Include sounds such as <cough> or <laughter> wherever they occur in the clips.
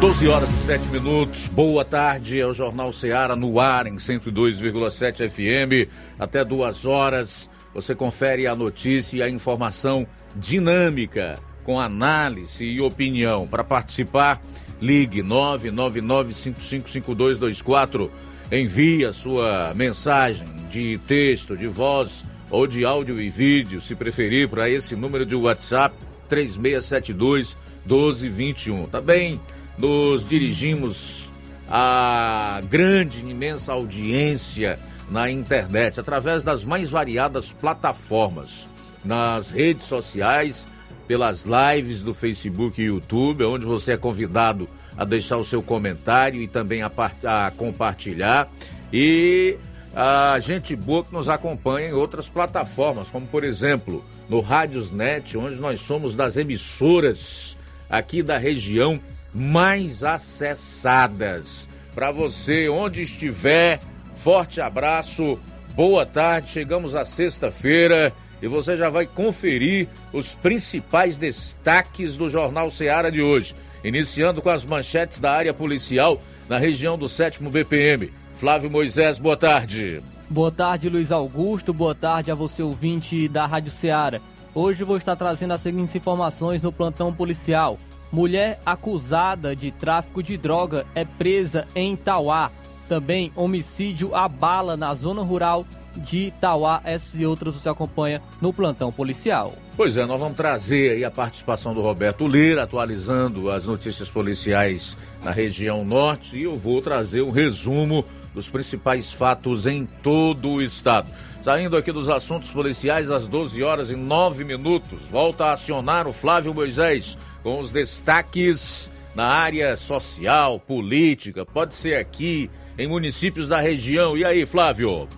12 horas e 7 minutos. Boa tarde. É o Jornal Ceará no ar em 102,7 FM. Até duas horas você confere a notícia e a informação dinâmica, com análise e opinião. Para participar, ligue 999555224. Envie a sua mensagem de texto, de voz ou de áudio e vídeo, se preferir, para esse número de WhatsApp 3672 1221. Tá bem? Nos dirigimos à grande, imensa audiência na internet, através das mais variadas plataformas, nas redes sociais, pelas lives do Facebook e YouTube, onde você é convidado a deixar o seu comentário e também a, a compartilhar. E a gente boa que nos acompanha em outras plataformas, como por exemplo no Rádiosnet, onde nós somos das emissoras aqui da região mais acessadas. Para você, onde estiver, forte abraço, boa tarde. Chegamos à sexta-feira e você já vai conferir os principais destaques do Jornal Seara de hoje. Iniciando com as manchetes da área policial na região do 7 BPM. Flávio Moisés, boa tarde. Boa tarde, Luiz Augusto. Boa tarde a você, ouvinte da Rádio Ceará. Hoje vou estar trazendo as seguintes informações no plantão policial. Mulher acusada de tráfico de droga é presa em Itauá. Também homicídio a bala na zona rural de Itauá. Essas e outras você acompanha no plantão policial. Pois é, nós vamos trazer aí a participação do Roberto Lira, atualizando as notícias policiais na região norte, e eu vou trazer um resumo dos principais fatos em todo o estado. Saindo aqui dos assuntos policiais às 12 horas e 9 minutos, volta a acionar o Flávio Moisés com os destaques na área social, política, pode ser aqui, em municípios da região. E aí, Flávio?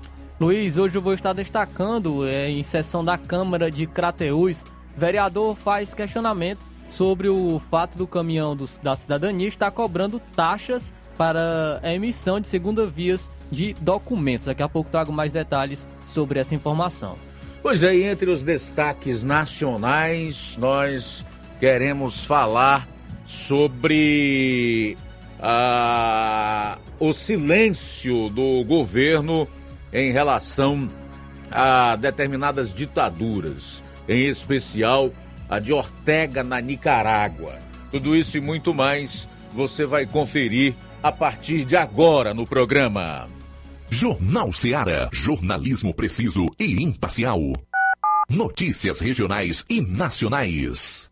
Luiz, hoje eu vou estar destacando é, em sessão da Câmara de Crateús, vereador faz questionamento sobre o fato do caminhão do, da cidadania estar cobrando taxas para a emissão de segunda vias de documentos. Daqui a pouco trago mais detalhes sobre essa informação. Pois é, entre os destaques nacionais, nós queremos falar sobre ah, o silêncio do governo em relação a determinadas ditaduras, em especial a de Ortega na Nicarágua. Tudo isso e muito mais você vai conferir a partir de agora no programa. Jornal Seara. Jornalismo preciso e imparcial. Notícias regionais e nacionais.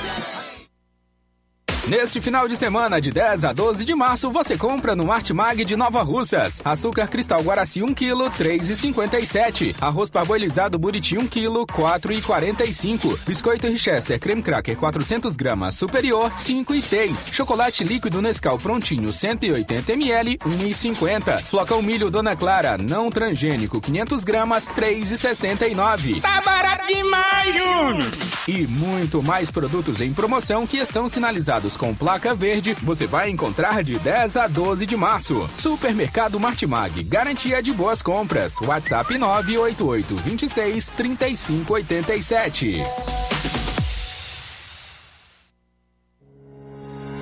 Neste final de semana, de 10 a 12 de março, você compra no Martimag de Nova Russas. Açúcar cristal Guaraci 1 kg, 3,57. Arroz parboilizado Buriti 1 kg, 4,45. Biscoito Richester creme cracker 400 gramas superior, 5,6. Chocolate líquido Nescau prontinho 180 ml, 1,50. Flocão milho Dona Clara não transgênico 500 gramas, 3,69. Tá barato demais, Júnior! E muito mais produtos em promoção que estão sinalizados com placa verde, você vai encontrar de 10 a 12 de março. Supermercado Martimag, garantia de boas compras. WhatsApp 988 26 3587.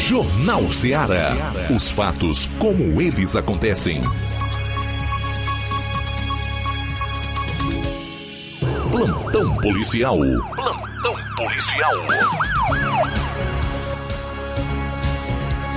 Jornal Ceará. Os fatos como eles acontecem. Plantão policial. Plantão policial.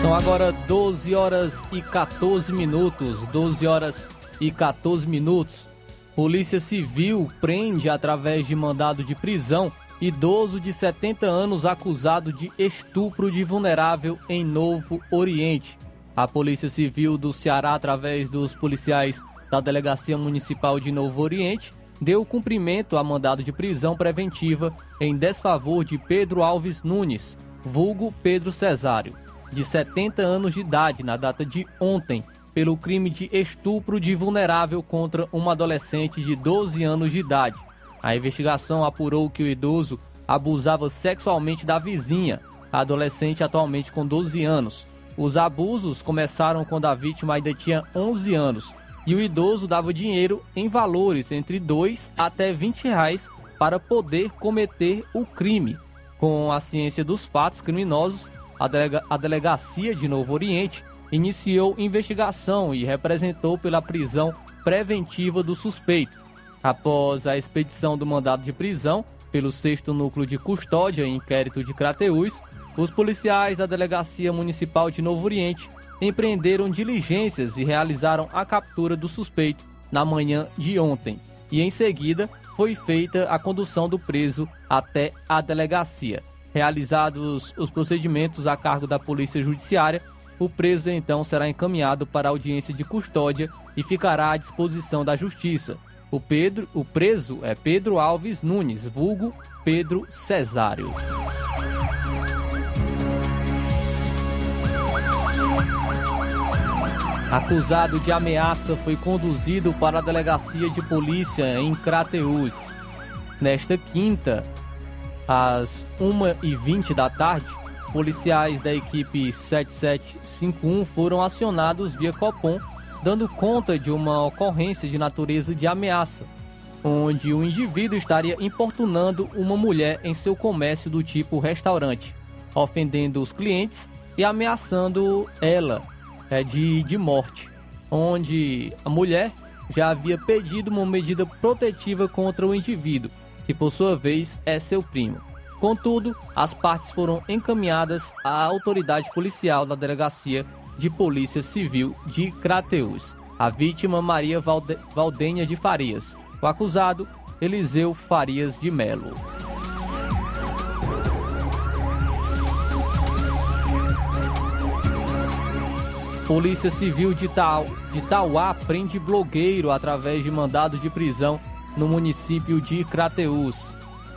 São agora 12 horas e 14 minutos. 12 horas e 14 minutos. Polícia Civil prende através de mandado de prisão idoso de 70 anos acusado de estupro de vulnerável em Novo Oriente. A Polícia Civil do Ceará, através dos policiais da Delegacia Municipal de Novo Oriente, deu cumprimento a mandado de prisão preventiva em desfavor de Pedro Alves Nunes, vulgo Pedro Cesário, de 70 anos de idade, na data de ontem, pelo crime de estupro de vulnerável contra uma adolescente de 12 anos de idade. A investigação apurou que o idoso abusava sexualmente da vizinha, a adolescente atualmente com 12 anos. Os abusos começaram quando a vítima ainda tinha 11 anos e o idoso dava dinheiro em valores entre 2 até 20 reais para poder cometer o crime. Com a ciência dos fatos criminosos, a, delega a Delegacia de Novo Oriente iniciou investigação e representou pela prisão preventiva do suspeito. Após a expedição do mandado de prisão pelo 6 Núcleo de Custódia e Inquérito de Crateús, os policiais da Delegacia Municipal de Novo Oriente empreenderam diligências e realizaram a captura do suspeito na manhã de ontem. E em seguida foi feita a condução do preso até a delegacia. Realizados os procedimentos a cargo da Polícia Judiciária, o preso então será encaminhado para audiência de custódia e ficará à disposição da Justiça. O, Pedro, o preso é Pedro Alves Nunes, vulgo Pedro Cesário. Acusado de ameaça foi conduzido para a delegacia de polícia em Crateús. Nesta quinta, às 1h20 da tarde, policiais da equipe 7751 foram acionados via Copom dando conta de uma ocorrência de natureza de ameaça, onde o indivíduo estaria importunando uma mulher em seu comércio do tipo restaurante, ofendendo os clientes e ameaçando ela é, de, de morte, onde a mulher já havia pedido uma medida protetiva contra o indivíduo, que por sua vez é seu primo. Contudo, as partes foram encaminhadas à autoridade policial da delegacia de Polícia Civil de Crateús. A vítima, Maria Valde... Valdenha de Farias. O acusado, Eliseu Farias de Melo. Polícia Civil de, Tau, de Tauá prende blogueiro através de mandado de prisão no município de Crateús.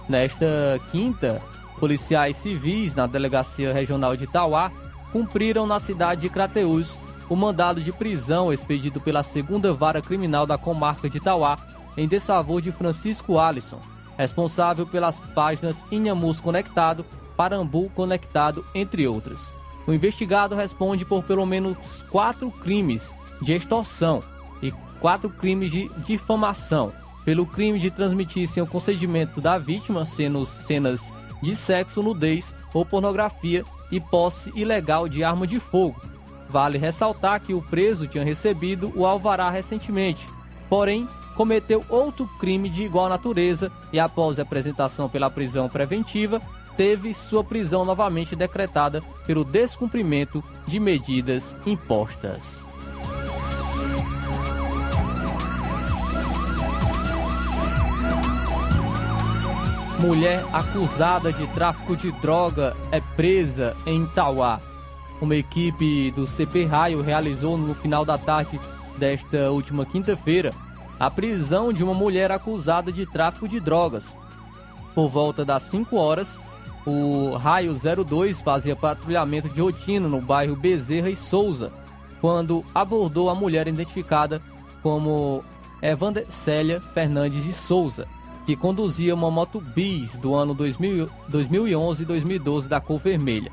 Nesta quinta, policiais civis na Delegacia Regional de Tauá cumpriram na cidade de Crateús o mandado de prisão expedido pela segunda vara criminal da comarca de Tauá em desfavor de Francisco Alisson, responsável pelas páginas Inhamus Conectado, Parambu Conectado, entre outras. O investigado responde por pelo menos quatro crimes de extorsão e quatro crimes de difamação, pelo crime de transmitir sem o consentimento da vítima sendo cenas de sexo, nudez ou pornografia e posse ilegal de arma de fogo. Vale ressaltar que o preso tinha recebido o alvará recentemente, porém cometeu outro crime de igual natureza e após a apresentação pela prisão preventiva, teve sua prisão novamente decretada pelo descumprimento de medidas impostas. Mulher acusada de tráfico de droga é presa em Itauá. Uma equipe do CP Raio realizou no final da tarde desta última quinta-feira a prisão de uma mulher acusada de tráfico de drogas. Por volta das 5 horas, o Raio 02 fazia patrulhamento de rotina no bairro Bezerra e Souza, quando abordou a mulher identificada como Evander Célia Fernandes de Souza, que conduzia uma moto bis do ano 2011 e 2012 da cor vermelha.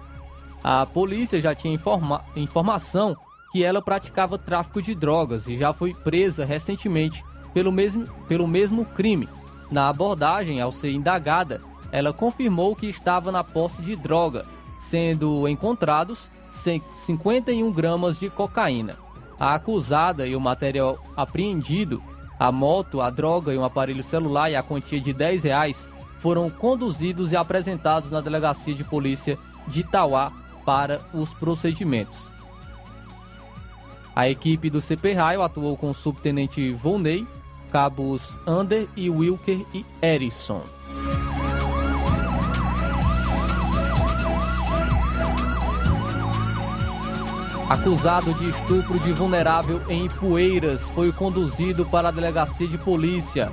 A polícia já tinha informa informação que ela praticava tráfico de drogas e já foi presa recentemente pelo mesmo, pelo mesmo crime. Na abordagem, ao ser indagada, ela confirmou que estava na posse de droga, sendo encontrados 51 gramas de cocaína. A acusada e o material apreendido a moto, a droga e um aparelho celular e a quantia de 10 reais foram conduzidos e apresentados na delegacia de polícia de Itauá para os procedimentos. A equipe do CP Raio atuou com o subtenente Volney, cabos Ander e Wilker e Erison. Acusado de estupro de vulnerável em Ipueiras, foi conduzido para a delegacia de polícia.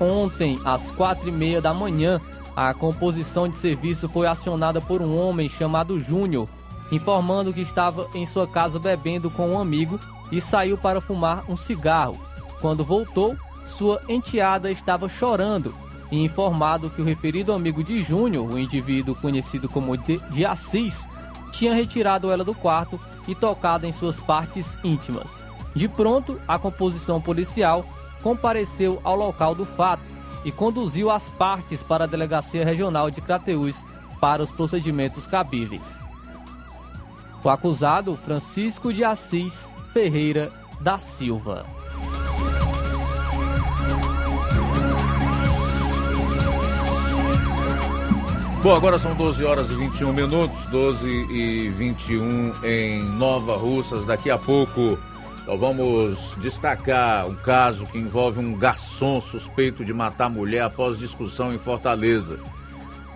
Ontem, às quatro e meia da manhã, a composição de serviço foi acionada por um homem chamado Júnior, informando que estava em sua casa bebendo com um amigo e saiu para fumar um cigarro. Quando voltou, sua enteada estava chorando e informado que o referido amigo de Júnior, o indivíduo conhecido como de Assis, tinha retirado ela do quarto e tocado em suas partes íntimas. De pronto, a composição policial compareceu ao local do fato e conduziu as partes para a Delegacia Regional de Crateús para os procedimentos cabíveis. O acusado Francisco de Assis Ferreira da Silva. Bom, agora são 12 horas e 21 minutos, 12 e 21 em Nova Russas. Daqui a pouco nós vamos destacar um caso que envolve um garçom suspeito de matar mulher após discussão em Fortaleza.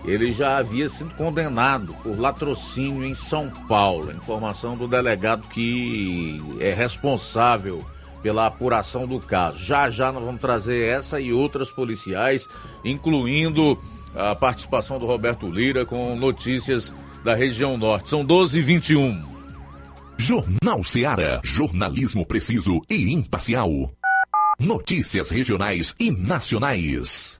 Ele já havia sido condenado por latrocínio em São Paulo. Informação do delegado que é responsável pela apuração do caso. Já já nós vamos trazer essa e outras policiais, incluindo a participação do Roberto Lira com notícias da região norte. São 12 e 21. Jornal Seara. Jornalismo preciso e imparcial. Notícias regionais e nacionais.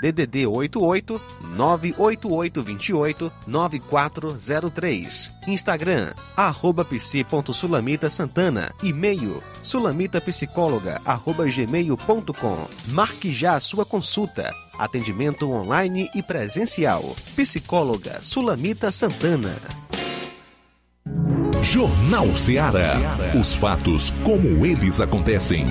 DDD 88 98828 9403. Instagram, arroba psi.sulamita Santana. E-mail, sulamitapsicóloga, arroba gmail.com. Marque já a sua consulta. Atendimento online e presencial. Psicóloga Sulamita Santana. Jornal Ceará. Os fatos como eles acontecem.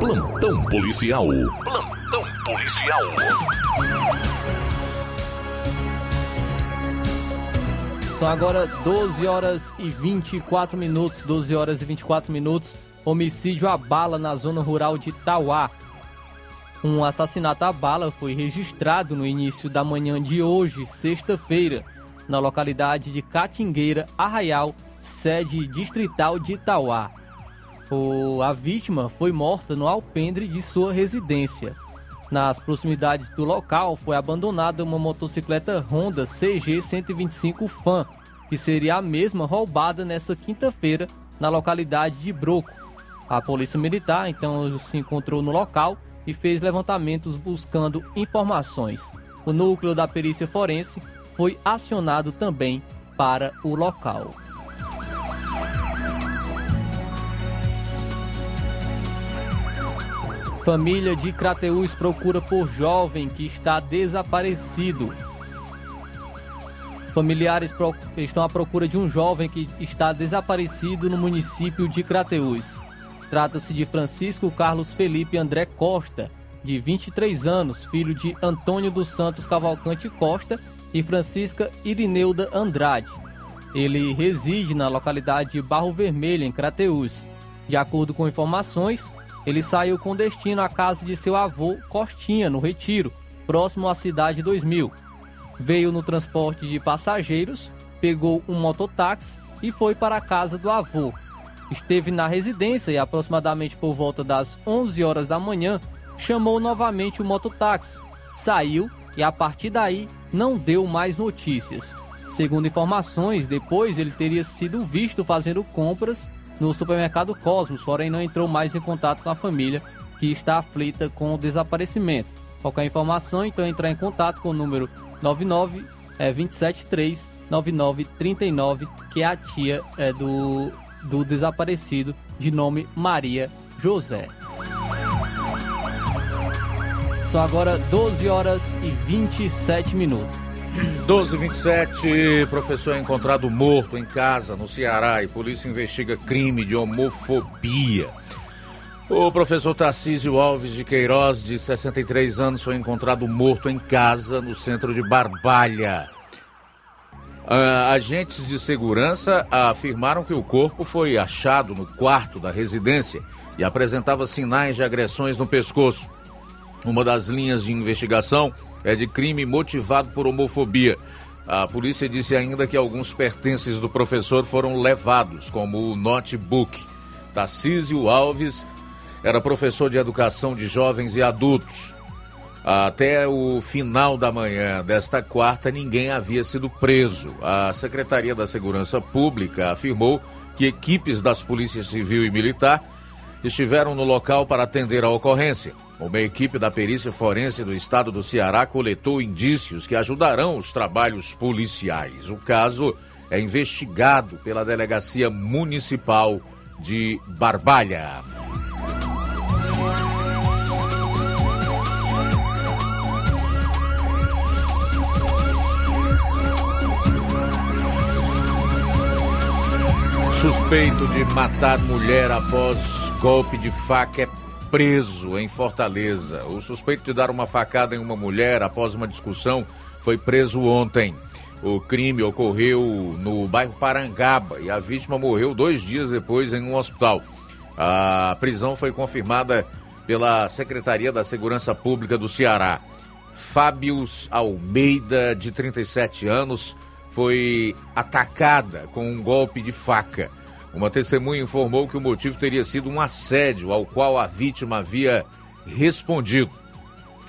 Plantão policial. Plantão policial. São agora 12 horas e 24 minutos. 12 horas e 24 minutos. Homicídio à bala na zona rural de Tauá. Um assassinato à bala foi registrado no início da manhã de hoje, sexta-feira, na localidade de Catingueira, Arraial, sede distrital de Itauá. O, a vítima foi morta no alpendre de sua residência. Nas proximidades do local foi abandonada uma motocicleta Honda CG 125 Fan, que seria a mesma roubada nessa quinta-feira na localidade de Broco. A polícia militar então se encontrou no local e fez levantamentos buscando informações. O núcleo da perícia forense foi acionado também para o local. Família de Crateús procura por jovem que está desaparecido. Familiares estão à procura de um jovem que está desaparecido no município de Crateús. Trata-se de Francisco Carlos Felipe André Costa, de 23 anos, filho de Antônio dos Santos Cavalcante Costa e Francisca Irineuda Andrade. Ele reside na localidade de Barro Vermelho, em Crateús. De acordo com informações, ele saiu com destino à casa de seu avô Costinha, no Retiro, próximo à cidade 2000. Veio no transporte de passageiros, pegou um mototáxi e foi para a casa do avô. Esteve na residência e aproximadamente por volta das 11 horas da manhã chamou novamente o mototáxi. Saiu e a partir daí não deu mais notícias. Segundo informações, depois ele teria sido visto fazendo compras no supermercado Cosmos, porém não entrou mais em contato com a família que está aflita com o desaparecimento. Qualquer informação, então entrar em contato com o número 99 é, 273 9939, que é a tia é, do, do desaparecido de nome Maria José. São agora 12 horas e 27 minutos. 1227, professor é encontrado morto em casa no Ceará e polícia investiga crime de homofobia. O professor Tarcísio Alves de Queiroz, de 63 anos, foi encontrado morto em casa no centro de Barbalha. Uh, agentes de segurança afirmaram que o corpo foi achado no quarto da residência e apresentava sinais de agressões no pescoço. Uma das linhas de investigação é de crime motivado por homofobia. A polícia disse ainda que alguns pertences do professor foram levados, como o notebook. Tarcísio Alves era professor de educação de jovens e adultos. Até o final da manhã desta quarta, ninguém havia sido preso. A Secretaria da Segurança Pública afirmou que equipes das polícias civil e militar estiveram no local para atender a ocorrência. Uma equipe da perícia forense do estado do Ceará coletou indícios que ajudarão os trabalhos policiais. O caso é investigado pela Delegacia Municipal de Barbalha. Suspeito de matar mulher após golpe de faca é preso em Fortaleza. O suspeito de dar uma facada em uma mulher após uma discussão foi preso ontem. O crime ocorreu no bairro Parangaba e a vítima morreu dois dias depois em um hospital. A prisão foi confirmada pela Secretaria da Segurança Pública do Ceará. Fábios Almeida, de 37 anos, foi atacada com um golpe de faca. Uma testemunha informou que o motivo teria sido um assédio ao qual a vítima havia respondido.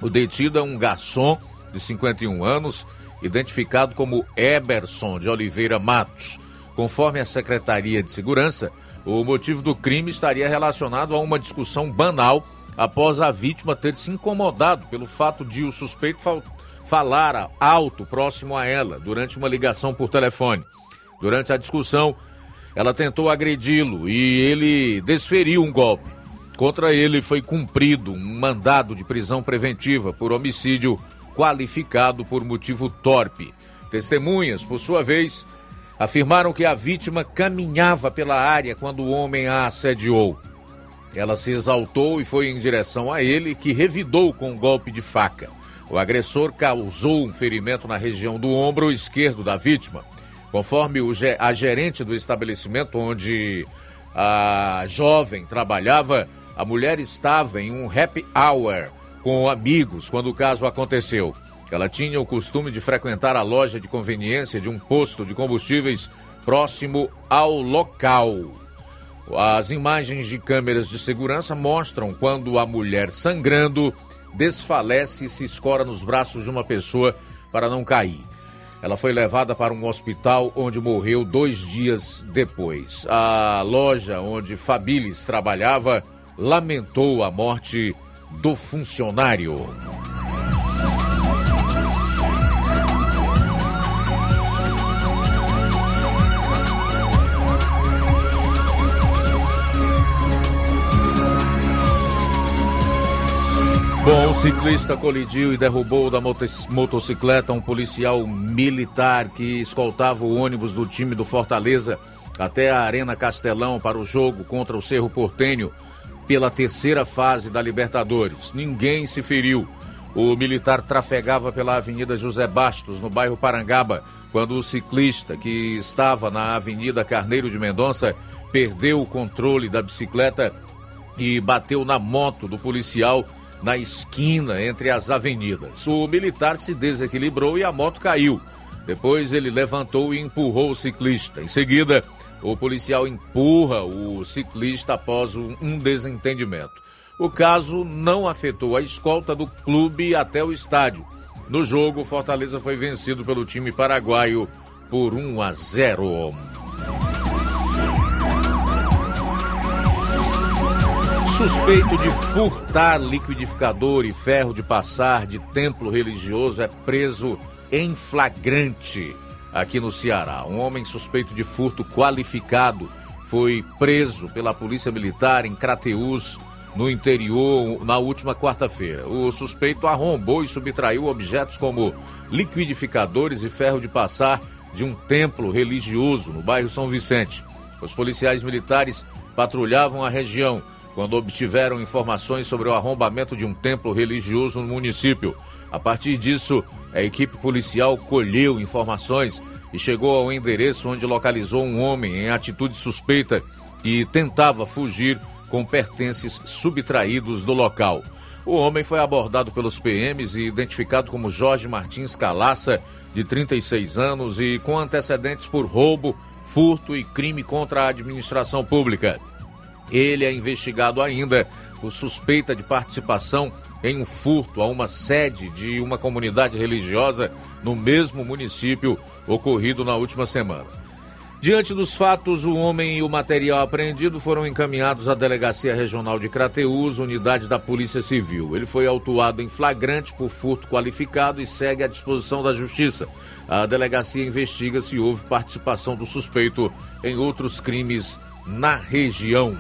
O detido é um garçom de 51 anos, identificado como Eberson de Oliveira Matos. Conforme a Secretaria de Segurança, o motivo do crime estaria relacionado a uma discussão banal após a vítima ter se incomodado pelo fato de o suspeito falar alto próximo a ela durante uma ligação por telefone. Durante a discussão, ela tentou agredi-lo e ele desferiu um golpe. Contra ele foi cumprido um mandado de prisão preventiva por homicídio qualificado por motivo torpe. Testemunhas, por sua vez, afirmaram que a vítima caminhava pela área quando o homem a assediou. Ela se exaltou e foi em direção a ele, que revidou com um golpe de faca. O agressor causou um ferimento na região do ombro esquerdo da vítima. Conforme a gerente do estabelecimento onde a jovem trabalhava, a mulher estava em um happy hour com amigos quando o caso aconteceu. Ela tinha o costume de frequentar a loja de conveniência de um posto de combustíveis próximo ao local. As imagens de câmeras de segurança mostram quando a mulher sangrando desfalece e se escora nos braços de uma pessoa para não cair. Ela foi levada para um hospital onde morreu dois dias depois. A loja onde Fabilis trabalhava lamentou a morte do funcionário. Bom, o ciclista colidiu e derrubou da motocicleta um policial militar que escoltava o ônibus do time do Fortaleza até a Arena Castelão para o jogo contra o Cerro Portenho pela terceira fase da Libertadores. Ninguém se feriu. O militar trafegava pela Avenida José Bastos, no bairro Parangaba, quando o ciclista, que estava na Avenida Carneiro de Mendonça, perdeu o controle da bicicleta e bateu na moto do policial na esquina entre as avenidas. O militar se desequilibrou e a moto caiu. Depois ele levantou e empurrou o ciclista. Em seguida, o policial empurra o ciclista após um desentendimento. O caso não afetou a escolta do clube até o estádio. No jogo, Fortaleza foi vencido pelo time paraguaio por 1 a 0. Suspeito de furtar liquidificador e ferro de passar de templo religioso é preso em flagrante aqui no Ceará. Um homem suspeito de furto qualificado foi preso pela Polícia Militar em Crateús no interior na última quarta-feira. O suspeito arrombou e subtraiu objetos como liquidificadores e ferro de passar de um templo religioso no bairro São Vicente. Os policiais militares patrulhavam a região quando obtiveram informações sobre o arrombamento de um templo religioso no município. A partir disso, a equipe policial colheu informações e chegou ao endereço onde localizou um homem em atitude suspeita que tentava fugir com pertences subtraídos do local. O homem foi abordado pelos PMs e identificado como Jorge Martins Calaça, de 36 anos e com antecedentes por roubo, furto e crime contra a administração pública. Ele é investigado ainda por suspeita de participação em um furto a uma sede de uma comunidade religiosa no mesmo município ocorrido na última semana. Diante dos fatos, o homem e o material apreendido foram encaminhados à Delegacia Regional de Crateús, unidade da Polícia Civil. Ele foi autuado em flagrante por furto qualificado e segue à disposição da Justiça. A delegacia investiga se houve participação do suspeito em outros crimes na região.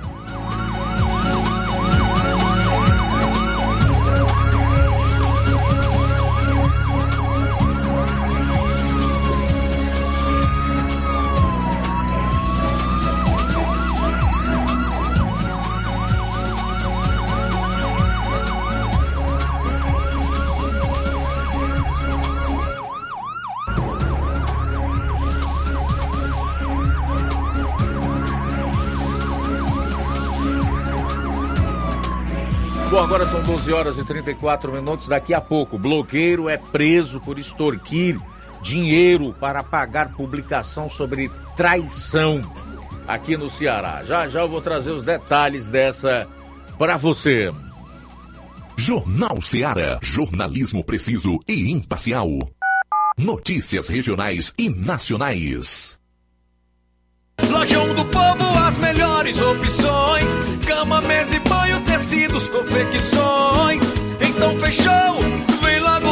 Agora são 12 horas e 34 minutos. Daqui a pouco, blogueiro é preso por extorquir dinheiro para pagar publicação sobre traição aqui no Ceará. Já já eu vou trazer os detalhes dessa para você. Jornal Ceará, jornalismo preciso e imparcial. Notícias regionais e nacionais. Lojão do Povo, as melhores opções: cama, mesa e banho, tecidos, confecções. Então fechou,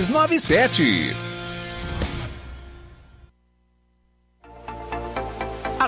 62 3297.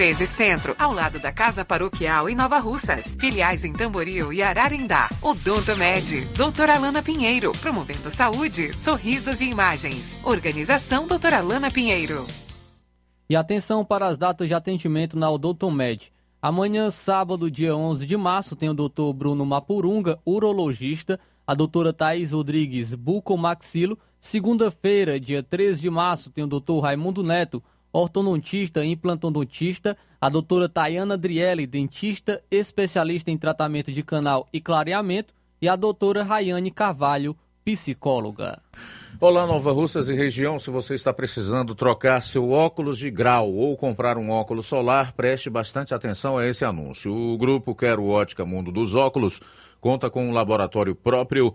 1213 Centro, ao lado da Casa Paroquial em Nova Russas. Filiais em Tamboril e Ararindá. Odonto Med, doutora Alana Pinheiro, promovendo saúde, sorrisos e imagens. Organização doutora Alana Pinheiro. E atenção para as datas de atendimento na Odontomed. Amanhã, sábado, dia 11 de março, tem o Dr. Bruno Mapurunga, urologista, a doutora Thaís Rodrigues, bucomaxilo. Segunda-feira, dia 13 de março, tem o Dr. Raimundo Neto, ortodontista e implantodontista, a doutora Tayana Drielli, dentista, especialista em tratamento de canal e clareamento, e a doutora Rayane Carvalho, psicóloga. Olá, Nova Russas e região. Se você está precisando trocar seu óculos de grau ou comprar um óculos solar, preste bastante atenção a esse anúncio. O grupo Quero Ótica Mundo dos Óculos conta com um laboratório próprio,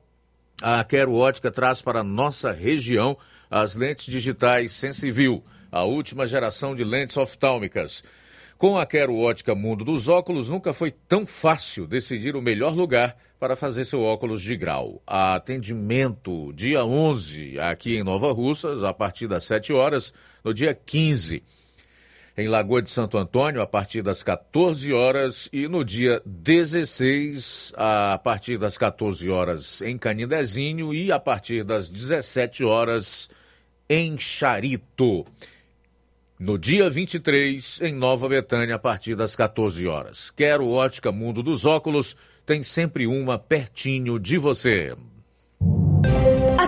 a Quero Ótica traz para nossa região as lentes digitais Sensivil, a última geração de lentes oftálmicas. Com a Quero Ótica Mundo dos Óculos, nunca foi tão fácil decidir o melhor lugar para fazer seu óculos de grau. Atendimento dia 11 aqui em Nova Russas, a partir das 7 horas, no dia 15 em Lagoa de Santo Antônio, a partir das 14 horas, e no dia 16, a partir das 14 horas, em Canindezinho, e a partir das 17 horas, em Charito. No dia 23, em Nova Betânia, a partir das 14 horas. Quero Ótica Mundo dos Óculos tem sempre uma pertinho de você.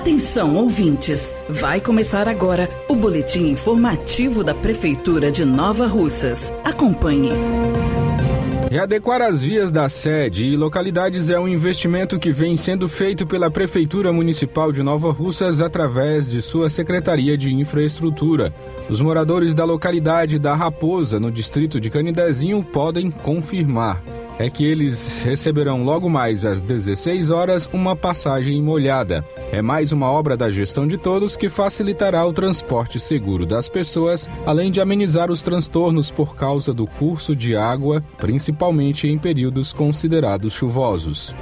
Atenção, ouvintes! Vai começar agora o boletim informativo da Prefeitura de Nova Russas. Acompanhe. Readequar as vias da sede e localidades é um investimento que vem sendo feito pela Prefeitura Municipal de Nova Russas através de sua Secretaria de Infraestrutura. Os moradores da localidade da Raposa, no distrito de Canidezinho, podem confirmar é que eles receberão logo mais às 16 horas uma passagem molhada. É mais uma obra da gestão de todos que facilitará o transporte seguro das pessoas, além de amenizar os transtornos por causa do curso de água, principalmente em períodos considerados chuvosos.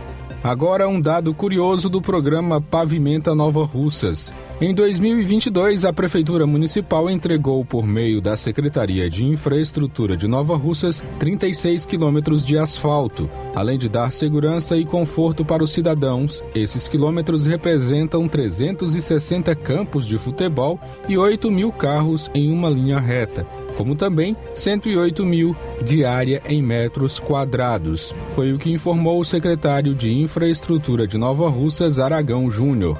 Agora um dado curioso do programa Pavimenta Nova Russas. Em 2022, a Prefeitura Municipal entregou, por meio da Secretaria de Infraestrutura de Nova Russas, 36 quilômetros de asfalto. Além de dar segurança e conforto para os cidadãos, esses quilômetros representam 360 campos de futebol e 8 mil carros em uma linha reta como também 108 mil de área em metros quadrados. Foi o que informou o secretário de Infraestrutura de Nova Russas, Aragão Júnior.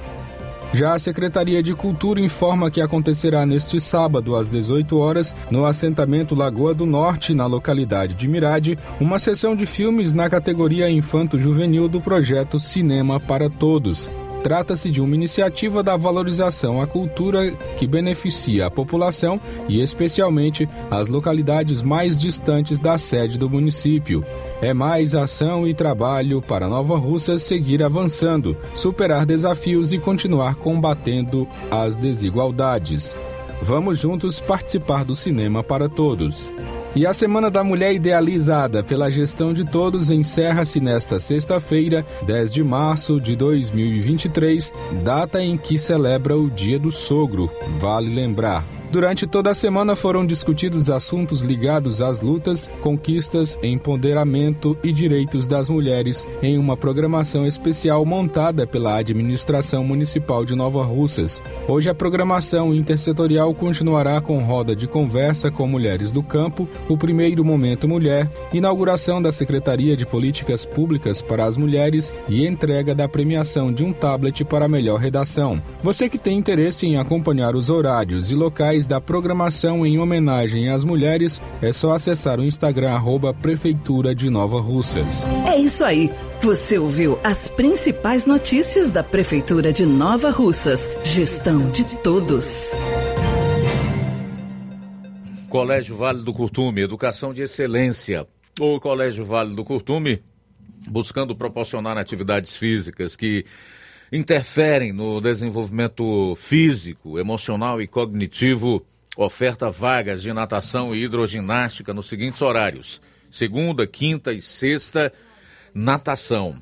Já a Secretaria de Cultura informa que acontecerá neste sábado, às 18 horas, no assentamento Lagoa do Norte, na localidade de Mirade, uma sessão de filmes na categoria Infanto-Juvenil do projeto Cinema para Todos. Trata-se de uma iniciativa da valorização à cultura que beneficia a população e, especialmente, as localidades mais distantes da sede do município. É mais ação e trabalho para Nova Russa seguir avançando, superar desafios e continuar combatendo as desigualdades. Vamos juntos participar do Cinema para Todos. E a Semana da Mulher Idealizada pela Gestão de Todos encerra-se nesta sexta-feira, 10 de março de 2023, data em que celebra o Dia do Sogro. Vale lembrar. Durante toda a semana foram discutidos assuntos ligados às lutas, conquistas, empoderamento e direitos das mulheres em uma programação especial montada pela Administração Municipal de Nova Russas. Hoje a programação intersetorial continuará com roda de conversa com mulheres do campo, o primeiro momento mulher, inauguração da Secretaria de Políticas Públicas para as Mulheres e entrega da premiação de um tablet para melhor redação. Você que tem interesse em acompanhar os horários e locais da programação em homenagem às mulheres, é só acessar o Instagram arroba Prefeitura de Nova Russas. É isso aí. Você ouviu as principais notícias da Prefeitura de Nova Russas. Gestão de todos. Colégio Vale do Curtume, educação de excelência. O Colégio Vale do Curtume, buscando proporcionar atividades físicas que interferem no desenvolvimento físico, emocional e cognitivo, oferta vagas de natação e hidroginástica nos seguintes horários: segunda, quinta e sexta, natação.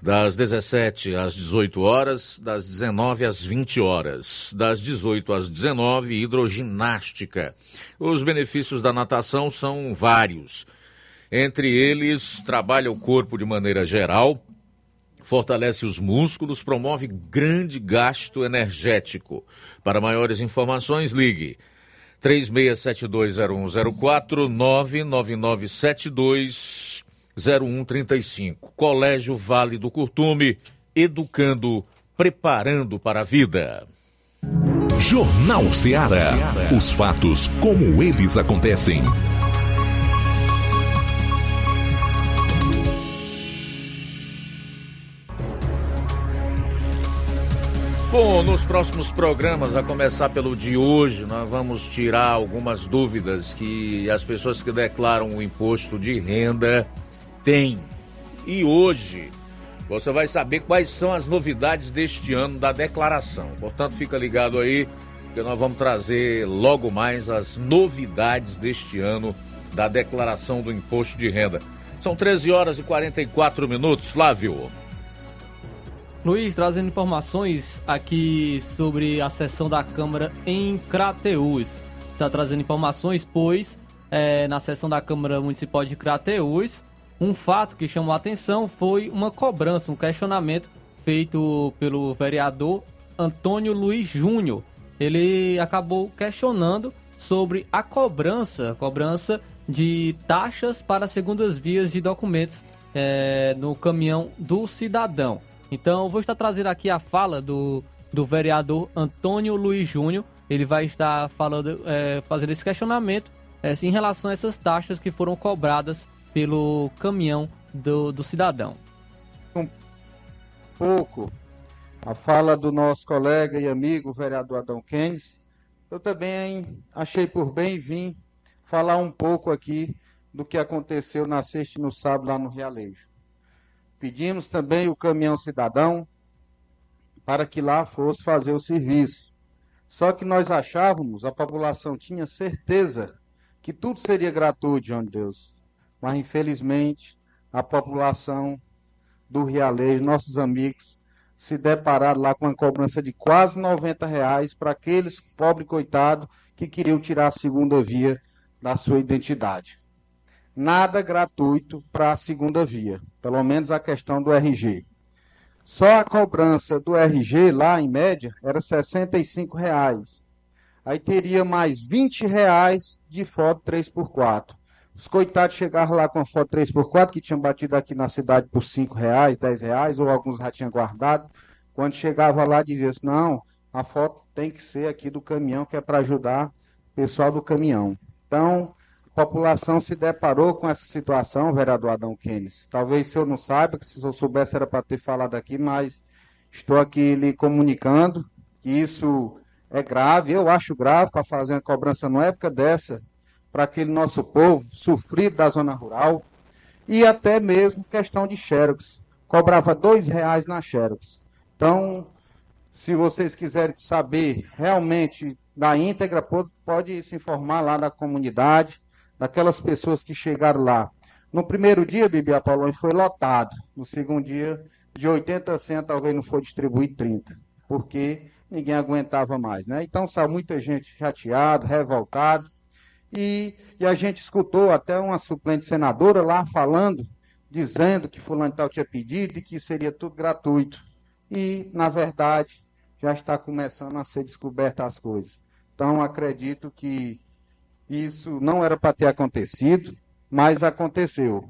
Das 17 às 18 horas, das 19 às 20 horas, das 18 às 19, hidroginástica. Os benefícios da natação são vários. Entre eles, trabalha o corpo de maneira geral, fortalece os músculos, promove grande gasto energético. Para maiores informações, ligue 36720104 999720135. Colégio Vale do Curtume, educando, preparando para a vida. Jornal Ceará. Os fatos como eles acontecem. Bom, nos próximos programas, a começar pelo de hoje, nós vamos tirar algumas dúvidas que as pessoas que declaram o imposto de renda têm. E hoje você vai saber quais são as novidades deste ano da declaração. Portanto, fica ligado aí, que nós vamos trazer logo mais as novidades deste ano da declaração do imposto de renda. São 13 horas e 44 minutos, Flávio. Luiz, trazendo informações aqui sobre a sessão da Câmara em Crateús. Está trazendo informações, pois é, na sessão da Câmara Municipal de Crateús, um fato que chamou a atenção foi uma cobrança, um questionamento feito pelo vereador Antônio Luiz Júnior. Ele acabou questionando sobre a cobrança, cobrança de taxas para segundas vias de documentos é, no caminhão do cidadão. Então, vou estar trazendo aqui a fala do, do vereador Antônio Luiz Júnior. Ele vai estar falando, é, fazendo esse questionamento é, em relação a essas taxas que foram cobradas pelo caminhão do, do cidadão. Um pouco a fala do nosso colega e amigo vereador Adão Keynes. Eu também achei por bem vir falar um pouco aqui do que aconteceu na sexta e no sábado lá no Realejo. Pedimos também o caminhão cidadão para que lá fosse fazer o serviço. Só que nós achávamos, a população tinha certeza que tudo seria gratuito, João Deus. Mas infelizmente a população do Realejo, nossos amigos, se depararam lá com uma cobrança de quase 90 reais para aqueles pobres coitados que queriam tirar a segunda via da sua identidade nada gratuito para a segunda via, pelo menos a questão do RG. Só a cobrança do RG lá, em média, era 65 reais. Aí teria mais 20 reais de foto 3x4. Os coitados chegaram lá com a foto 3x4, que tinham batido aqui na cidade por 5 reais, 10 reais, ou alguns já tinham guardado. Quando chegava lá, dizia assim, não, a foto tem que ser aqui do caminhão, que é para ajudar o pessoal do caminhão. Então, a população se deparou com essa situação, vereador Adão Keynes. Talvez se eu não saiba, que se eu soubesse era para ter falado aqui, mas estou aqui lhe comunicando que isso é grave, eu acho grave para fazer uma cobrança numa época dessa, para aquele nosso povo sofrido da zona rural, e até mesmo questão de xerox. Cobrava dois reais na xerox. Então, se vocês quiserem saber realmente da íntegra, pode, se informar lá na comunidade daquelas pessoas que chegaram lá. No primeiro dia, Bibi Apolônio, foi lotado. No segundo dia, de 80 centos, talvez não foi distribuído 30. Porque ninguém aguentava mais, né? Então saiu muita gente chateada, revoltada, e, e a gente escutou até uma suplente senadora lá falando, dizendo que fulano tal tinha pedido e que seria tudo gratuito. E, na verdade, já está começando a ser descoberta as coisas. Então, acredito que isso não era para ter acontecido, mas aconteceu.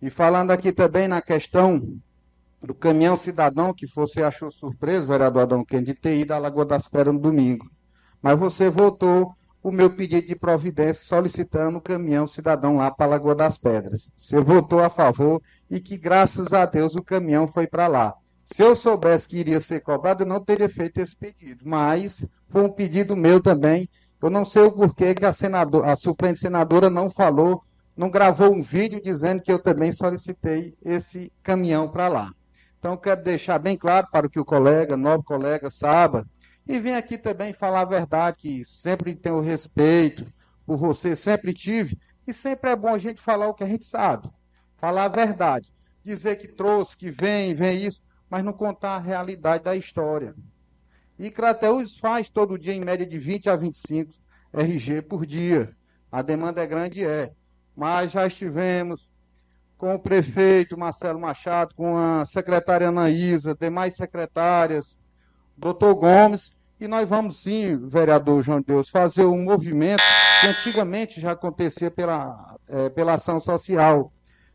E falando aqui também na questão do caminhão cidadão, que você achou surpreso, vereador Adão Kennedy, de ter ido à Lagoa das Pedras no domingo. Mas você votou o meu pedido de providência solicitando o caminhão cidadão lá para a Lagoa das Pedras. Você votou a favor e que, graças a Deus, o caminhão foi para lá. Se eu soubesse que iria ser cobrado, eu não teria feito esse pedido. Mas foi um pedido meu também. Eu não sei o porquê que a, senadora, a suplente senadora não falou, não gravou um vídeo dizendo que eu também solicitei esse caminhão para lá. Então, quero deixar bem claro para que o colega, novo colega, saiba, e vem aqui também falar a verdade, que sempre tenho respeito por você, sempre tive, e sempre é bom a gente falar o que a gente sabe, falar a verdade, dizer que trouxe, que vem, vem isso, mas não contar a realidade da história. E Crateus faz todo dia, em média, de 20 a 25 RG por dia. A demanda é grande, é. Mas já estivemos com o prefeito Marcelo Machado, com a secretária Anaísa, demais secretárias, doutor Gomes, e nós vamos sim, vereador João Deus, fazer um movimento que antigamente já acontecia pela, é, pela ação social.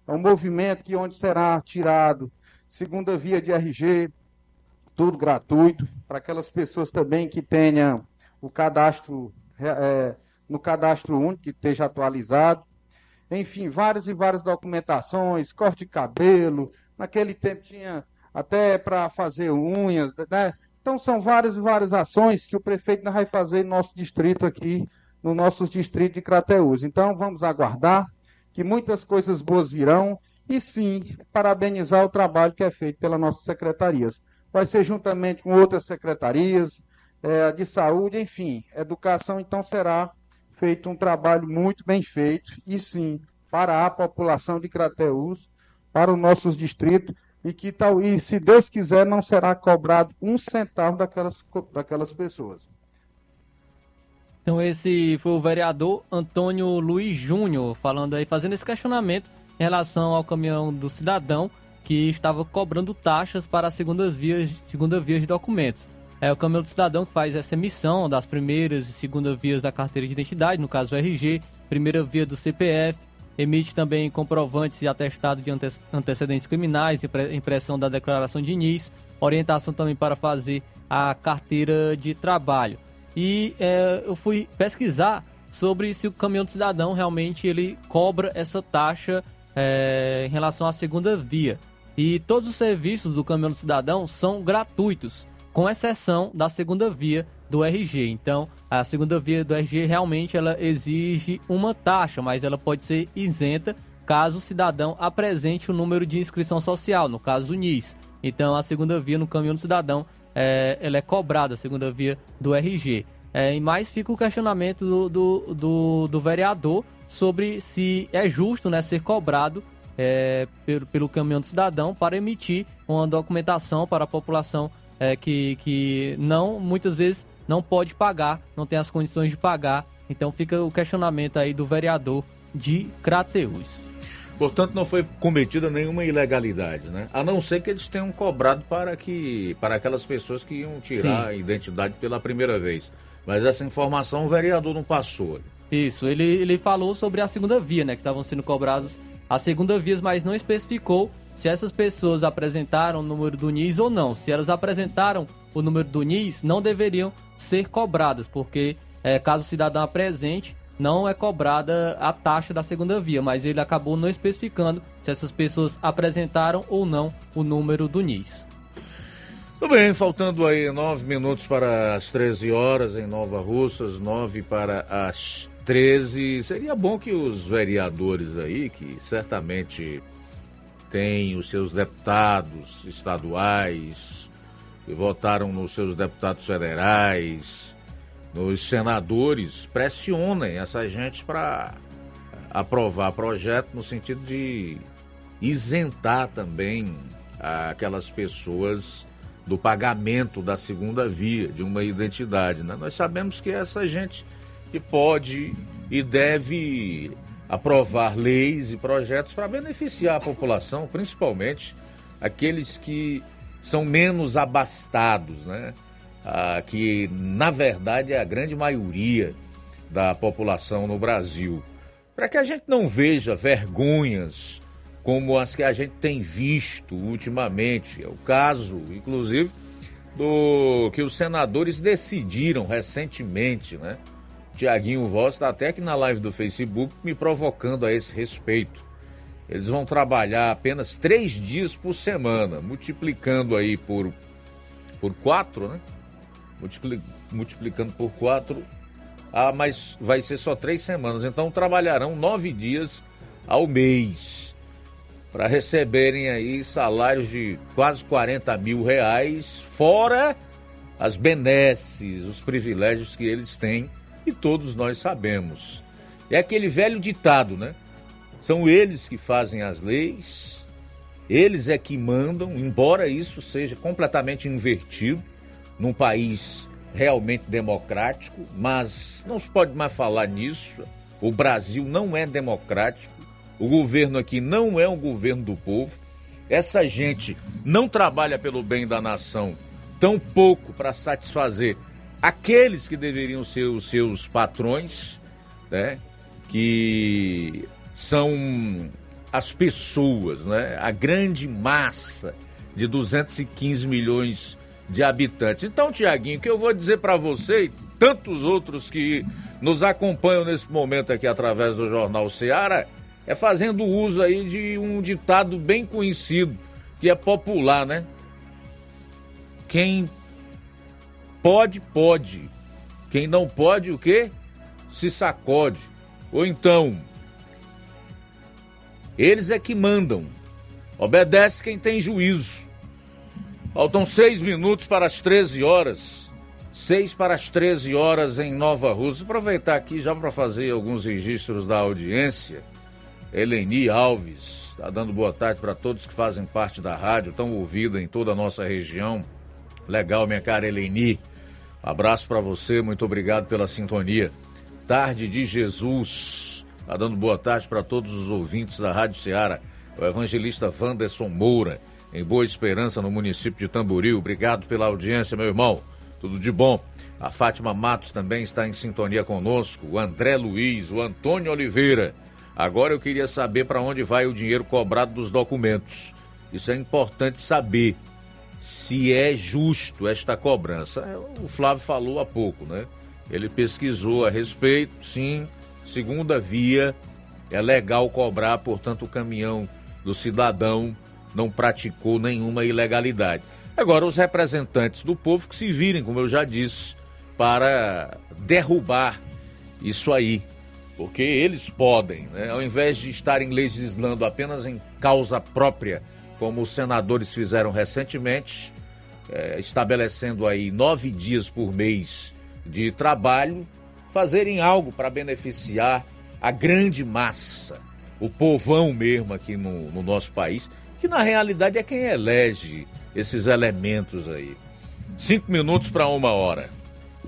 É um movimento que onde será tirado segunda via de RG, tudo gratuito, para aquelas pessoas também que tenham o cadastro é, no cadastro único, que esteja atualizado enfim, várias e várias documentações, corte de cabelo, naquele tempo tinha até para fazer unhas, né? Então são várias e várias ações que o prefeito vai fazer no nosso distrito aqui, no nosso distrito de Crateús. Então vamos aguardar que muitas coisas boas virão e sim, parabenizar o trabalho que é feito pelas nossas secretarias. Vai ser juntamente com outras secretarias, é, de saúde, enfim, educação, então será feito um trabalho muito bem feito, e sim, para a população de Crateús, para os nossos distritos, e que tal, e se Deus quiser, não será cobrado um centavo daquelas, daquelas pessoas. Então esse foi o vereador Antônio Luiz Júnior falando aí, fazendo esse questionamento em relação ao caminhão do cidadão que estava cobrando taxas para as segundas vias, segunda vias de documentos. É o caminhão do cidadão que faz essa emissão das primeiras e segunda vias da carteira de identidade, no caso o RG, primeira via do CPF, emite também comprovantes e atestado de antecedentes criminais, impressão da declaração de NIS, orientação também para fazer a carteira de trabalho. E é, eu fui pesquisar sobre se o caminhão do cidadão realmente ele cobra essa taxa é, em relação à segunda via. E todos os serviços do caminhão do cidadão são gratuitos com exceção da segunda via do RG. Então, a segunda via do RG realmente ela exige uma taxa, mas ela pode ser isenta caso o cidadão apresente o número de inscrição social, no caso o NIS. Então, a segunda via no caminhão do cidadão é, ela é cobrada, a segunda via do RG. É, e mais fica o questionamento do, do, do, do vereador sobre se é justo né, ser cobrado é, pelo, pelo caminhão do cidadão para emitir uma documentação para a população é, que, que não muitas vezes não pode pagar, não tem as condições de pagar. Então fica o questionamento aí do vereador de Crateus. Portanto, não foi cometida nenhuma ilegalidade, né? A não ser que eles tenham cobrado para que para aquelas pessoas que iam tirar Sim. a identidade pela primeira vez. Mas essa informação o vereador não passou. Isso, ele, ele falou sobre a segunda via, né? Que estavam sendo cobradas a segunda via, mas não especificou se essas pessoas apresentaram o número do NIS ou não. Se elas apresentaram o número do NIS, não deveriam ser cobradas, porque é, caso o cidadão apresente, não é cobrada a taxa da segunda via, mas ele acabou não especificando se essas pessoas apresentaram ou não o número do NIS. Tudo bem, faltando aí nove minutos para as 13 horas em Nova Russas, nove para as 13. Seria bom que os vereadores aí, que certamente tem os seus deputados estaduais, que votaram nos seus deputados federais, nos senadores, pressionem essa gente para aprovar projeto no sentido de isentar também aquelas pessoas do pagamento da segunda via de uma identidade. Né? Nós sabemos que essa gente que pode e deve aprovar leis e projetos para beneficiar a população, principalmente aqueles que são menos abastados, né? Ah, que na verdade é a grande maioria da população no Brasil. Para que a gente não veja vergonhas como as que a gente tem visto ultimamente. É o caso, inclusive, do que os senadores decidiram recentemente, né? Tiaguinho Voz está até aqui na live do Facebook me provocando a esse respeito. Eles vão trabalhar apenas três dias por semana, multiplicando aí por, por quatro, né? Multipli, multiplicando por quatro, ah, mas vai ser só três semanas. Então trabalharão nove dias ao mês para receberem aí salários de quase 40 mil reais, fora as benesses, os privilégios que eles têm e todos nós sabemos. É aquele velho ditado, né? São eles que fazem as leis, eles é que mandam, embora isso seja completamente invertido num país realmente democrático, mas não se pode mais falar nisso. O Brasil não é democrático, o governo aqui não é um governo do povo. Essa gente não trabalha pelo bem da nação, tão pouco para satisfazer aqueles que deveriam ser os seus patrões, né? Que são as pessoas, né? A grande massa de 215 milhões de habitantes. Então, Tiaguinho, o que eu vou dizer para você e tantos outros que nos acompanham nesse momento aqui através do Jornal Seara é fazendo uso aí de um ditado bem conhecido, que é popular, né? Quem pode, pode. Quem não pode, o quê? Se sacode. Ou então, eles é que mandam. Obedece quem tem juízo. Faltam seis minutos para as 13 horas. Seis para as 13 horas em Nova Rússia. Aproveitar aqui já para fazer alguns registros da audiência. Eleni Alves está dando boa tarde para todos que fazem parte da rádio, tão ouvida em toda a nossa região. Legal, minha cara Eleni. Abraço para você, muito obrigado pela sintonia. Tarde de Jesus. Está dando boa tarde para todos os ouvintes da Rádio Ceará. O evangelista Wanderson Moura em Boa Esperança, no município de Tamboril. Obrigado pela audiência, meu irmão. Tudo de bom. A Fátima Matos também está em sintonia conosco. O André Luiz, o Antônio Oliveira. Agora eu queria saber para onde vai o dinheiro cobrado dos documentos. Isso é importante saber se é justo esta cobrança. É, o Flávio falou há pouco, né? Ele pesquisou a respeito, sim. Segunda via, é legal cobrar, portanto, o caminhão do cidadão não praticou nenhuma ilegalidade. Agora, os representantes do povo que se virem, como eu já disse, para derrubar isso aí. Porque eles podem, né? ao invés de estarem legislando apenas em causa própria, como os senadores fizeram recentemente, é, estabelecendo aí nove dias por mês de trabalho, fazerem algo para beneficiar a grande massa, o povão mesmo aqui no, no nosso país, que na realidade é quem elege esses elementos aí. Cinco minutos para uma hora.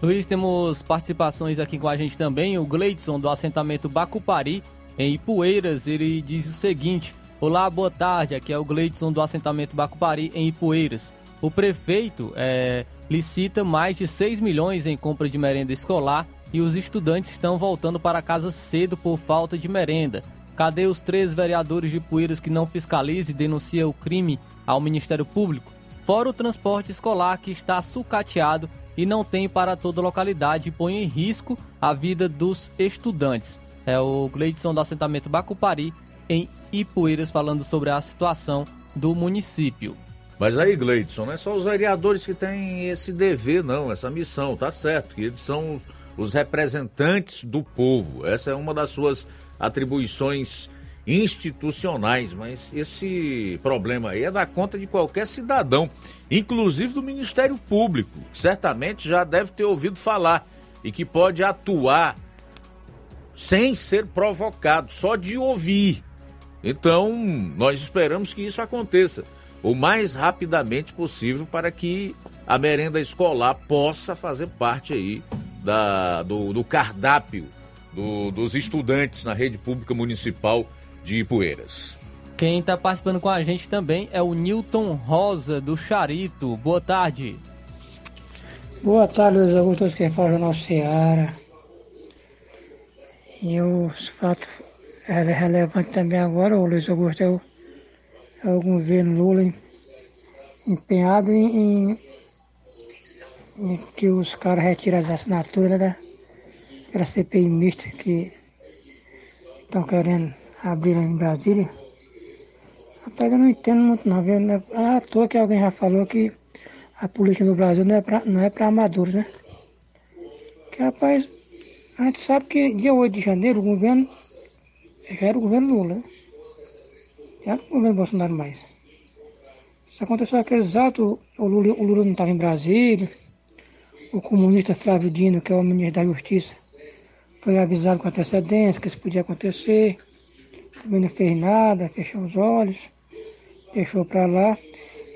Luiz, temos participações aqui com a gente também. O Gleidson, do assentamento Bacupari, em Ipueiras, ele diz o seguinte: Olá, boa tarde. Aqui é o Gleidson, do assentamento Bacupari, em Ipueiras. O prefeito é, licita mais de 6 milhões em compra de merenda escolar e os estudantes estão voltando para casa cedo por falta de merenda. Cadê os três vereadores de Poeiras que não fiscalizam e denunciam o crime ao Ministério Público? Fora o transporte escolar que está sucateado e não tem para toda localidade e põe em risco a vida dos estudantes. É o Gleidson do assentamento Bacupari, em Ipueiras, falando sobre a situação do município. Mas aí, Gleidson, não é só os vereadores que têm esse dever, não, essa missão, tá certo, que eles são os representantes do povo. Essa é uma das suas atribuições institucionais, mas esse problema aí é da conta de qualquer cidadão, inclusive do Ministério Público, que certamente já deve ter ouvido falar e que pode atuar sem ser provocado, só de ouvir. Então, nós esperamos que isso aconteça. o mais rapidamente possível para que a merenda escolar possa fazer parte aí da, do, do cardápio do, dos estudantes na rede pública municipal de Ipueiras. Quem está participando com a gente também é o Newton Rosa, do Charito. Boa tarde. Boa tarde, Luiz Augusto, quem fala é o nosso Ceará. E o fato é relevante também agora, o Luiz Augusto, é o, é o governo Lula empenhado em, em, em que os caras retirem as assinaturas da, daquela CPI mista que estão querendo abrir em Brasília. Rapaz, eu não entendo muito não, viu? É à toa que alguém já falou que a política no Brasil não é para não é amadores, né? Que, rapaz, a gente sabe que dia 8 de janeiro o governo já era o governo Lula, era o governo Bolsonaro mais. Isso aconteceu aqueles atos, o Lula, o Lula não estava em Brasília, o comunista Flávio Dino, que é o ministro da Justiça, foi avisado com antecedência que isso podia acontecer, também não fez nada, fechou os olhos, deixou para lá.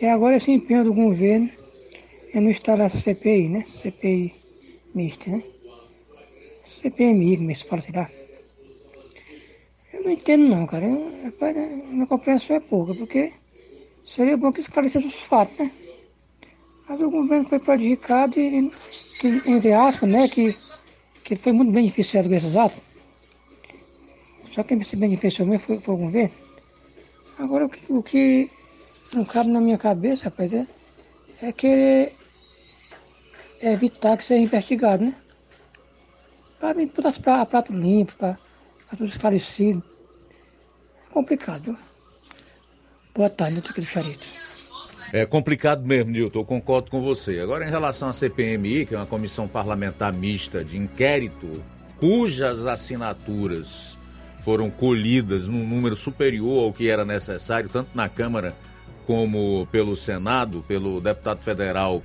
E agora esse empenho do governo é não instalar essa CPI, né? CPI mista, né? CPMI, como se fala, sei lá. Eu não entendo não, cara. Eu, rapaz, minha compreensão é pouca, porque seria bom que esclarecesse os fatos, né? Mas o governo foi prejudicado e, que, entre aspas, né, que, que foi muito beneficiado com esses atos. Só quem se beneficiou mesmo foi, foi o governo. Agora, o que, o que não cabe na minha cabeça, rapaz, é, é querer evitar que seja investigado, né? Para vir tudo a prato limpo, para tudo esclarecido. Complicado. Boa tarde, aqui do Charito. É complicado mesmo, Nilton, eu concordo com você. Agora, em relação à CPMI, que é uma comissão parlamentar mista de inquérito, cujas assinaturas foram colhidas num número superior ao que era necessário, tanto na Câmara como pelo Senado, pelo deputado federal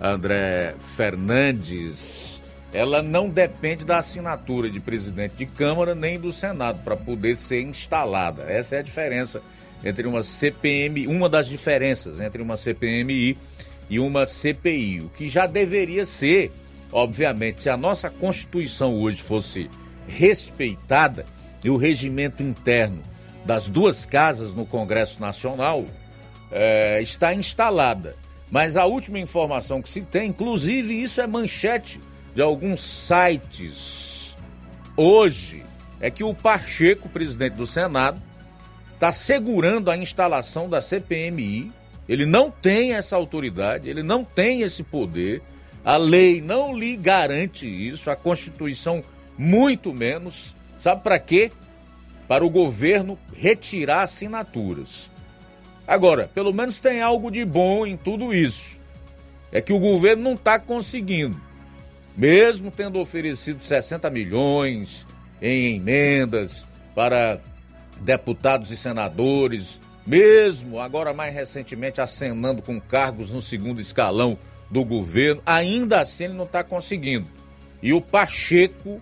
André Fernandes, ela não depende da assinatura de presidente de Câmara nem do Senado para poder ser instalada. Essa é a diferença entre uma CPM, uma das diferenças entre uma CPMI e uma CPI. O que já deveria ser, obviamente, se a nossa Constituição hoje fosse respeitada e o regimento interno das duas casas no Congresso Nacional é, está instalada. Mas a última informação que se tem, inclusive isso é manchete de alguns sites hoje, é que o Pacheco, presidente do Senado, está segurando a instalação da CPMI. Ele não tem essa autoridade, ele não tem esse poder. A lei não lhe garante isso, a Constituição muito menos. Sabe para quê? Para o governo retirar assinaturas. Agora, pelo menos tem algo de bom em tudo isso. É que o governo não está conseguindo. Mesmo tendo oferecido 60 milhões em emendas para deputados e senadores, mesmo agora mais recentemente acenando com cargos no segundo escalão do governo, ainda assim ele não está conseguindo. E o Pacheco,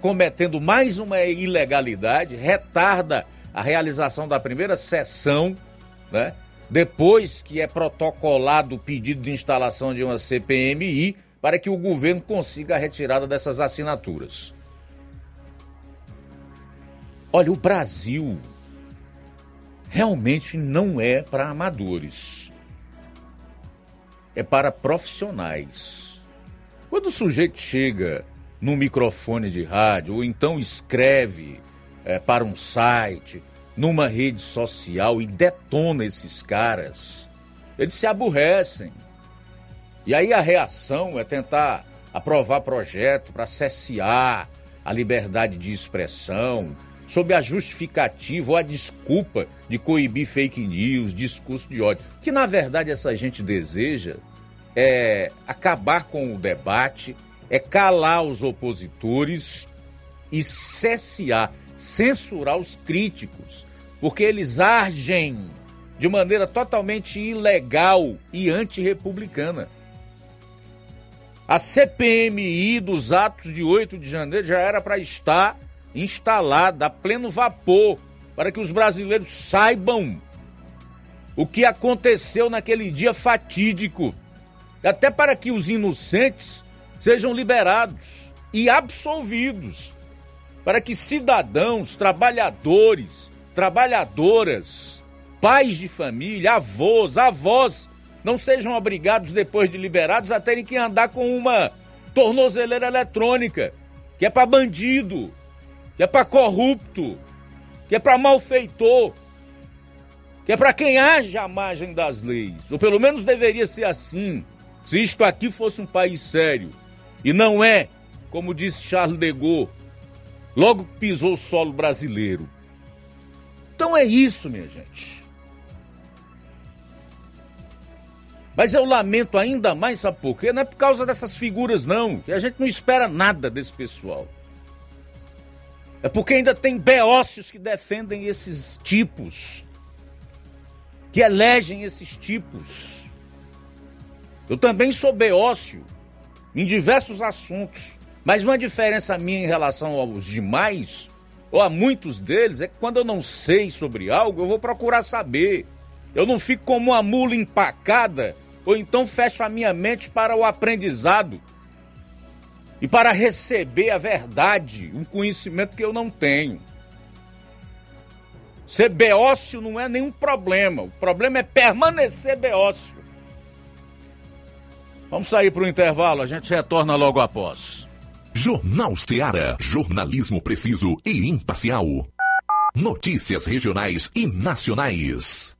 cometendo mais uma ilegalidade, retarda a realização da primeira sessão né? Depois que é protocolado o pedido de instalação de uma CPMI para que o governo consiga a retirada dessas assinaturas. Olha, o Brasil realmente não é para amadores. É para profissionais. Quando o sujeito chega no microfone de rádio ou então escreve é, para um site numa rede social e detona esses caras, eles se aborrecem. E aí a reação é tentar aprovar projeto para cessear a liberdade de expressão, sob a justificativa ou a desculpa de coibir fake news, discurso de ódio. O que na verdade essa gente deseja é acabar com o debate, é calar os opositores e cessear, censurar os críticos, porque eles agem de maneira totalmente ilegal e antirrepublicana. A CPMI dos atos de 8 de janeiro já era para estar instalada a pleno vapor, para que os brasileiros saibam o que aconteceu naquele dia fatídico, até para que os inocentes sejam liberados e absolvidos, para que cidadãos, trabalhadores, trabalhadoras, pais de família, avós, avós, não sejam obrigados, depois de liberados, a terem que andar com uma tornozeleira eletrônica, que é para bandido, que é para corrupto, que é para malfeitor, que é para quem age à margem das leis. Ou pelo menos deveria ser assim, se isto aqui fosse um país sério. E não é, como disse Charles de Gaulle, logo pisou o solo brasileiro. Então é isso, minha gente. Mas eu lamento ainda mais, sabe por quê? Não é por causa dessas figuras, não, que a gente não espera nada desse pessoal. É porque ainda tem beócios que defendem esses tipos, que elegem esses tipos. Eu também sou beócio em diversos assuntos, mas uma diferença minha em relação aos demais, ou a muitos deles, é que quando eu não sei sobre algo, eu vou procurar saber. Eu não fico como uma mula empacada, ou então fecho a minha mente para o aprendizado e para receber a verdade, um conhecimento que eu não tenho. Ser beócio não é nenhum problema, o problema é permanecer beócio. Vamos sair para o intervalo, a gente retorna logo após. Jornal Seara. Jornalismo preciso e imparcial. Notícias regionais e nacionais.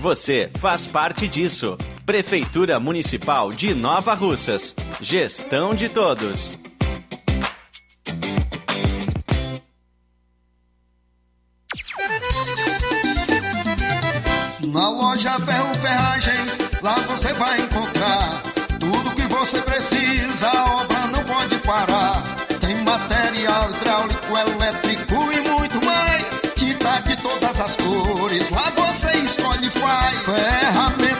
Você faz parte disso. Prefeitura Municipal de Nova Russas. Gestão de todos. Na loja Ferro Ferragens, lá você vai encontrar tudo que você precisa, a obra não pode parar. Tem material hidráulico, elétrico e muito mais. Tinta de todas as cores, lá você.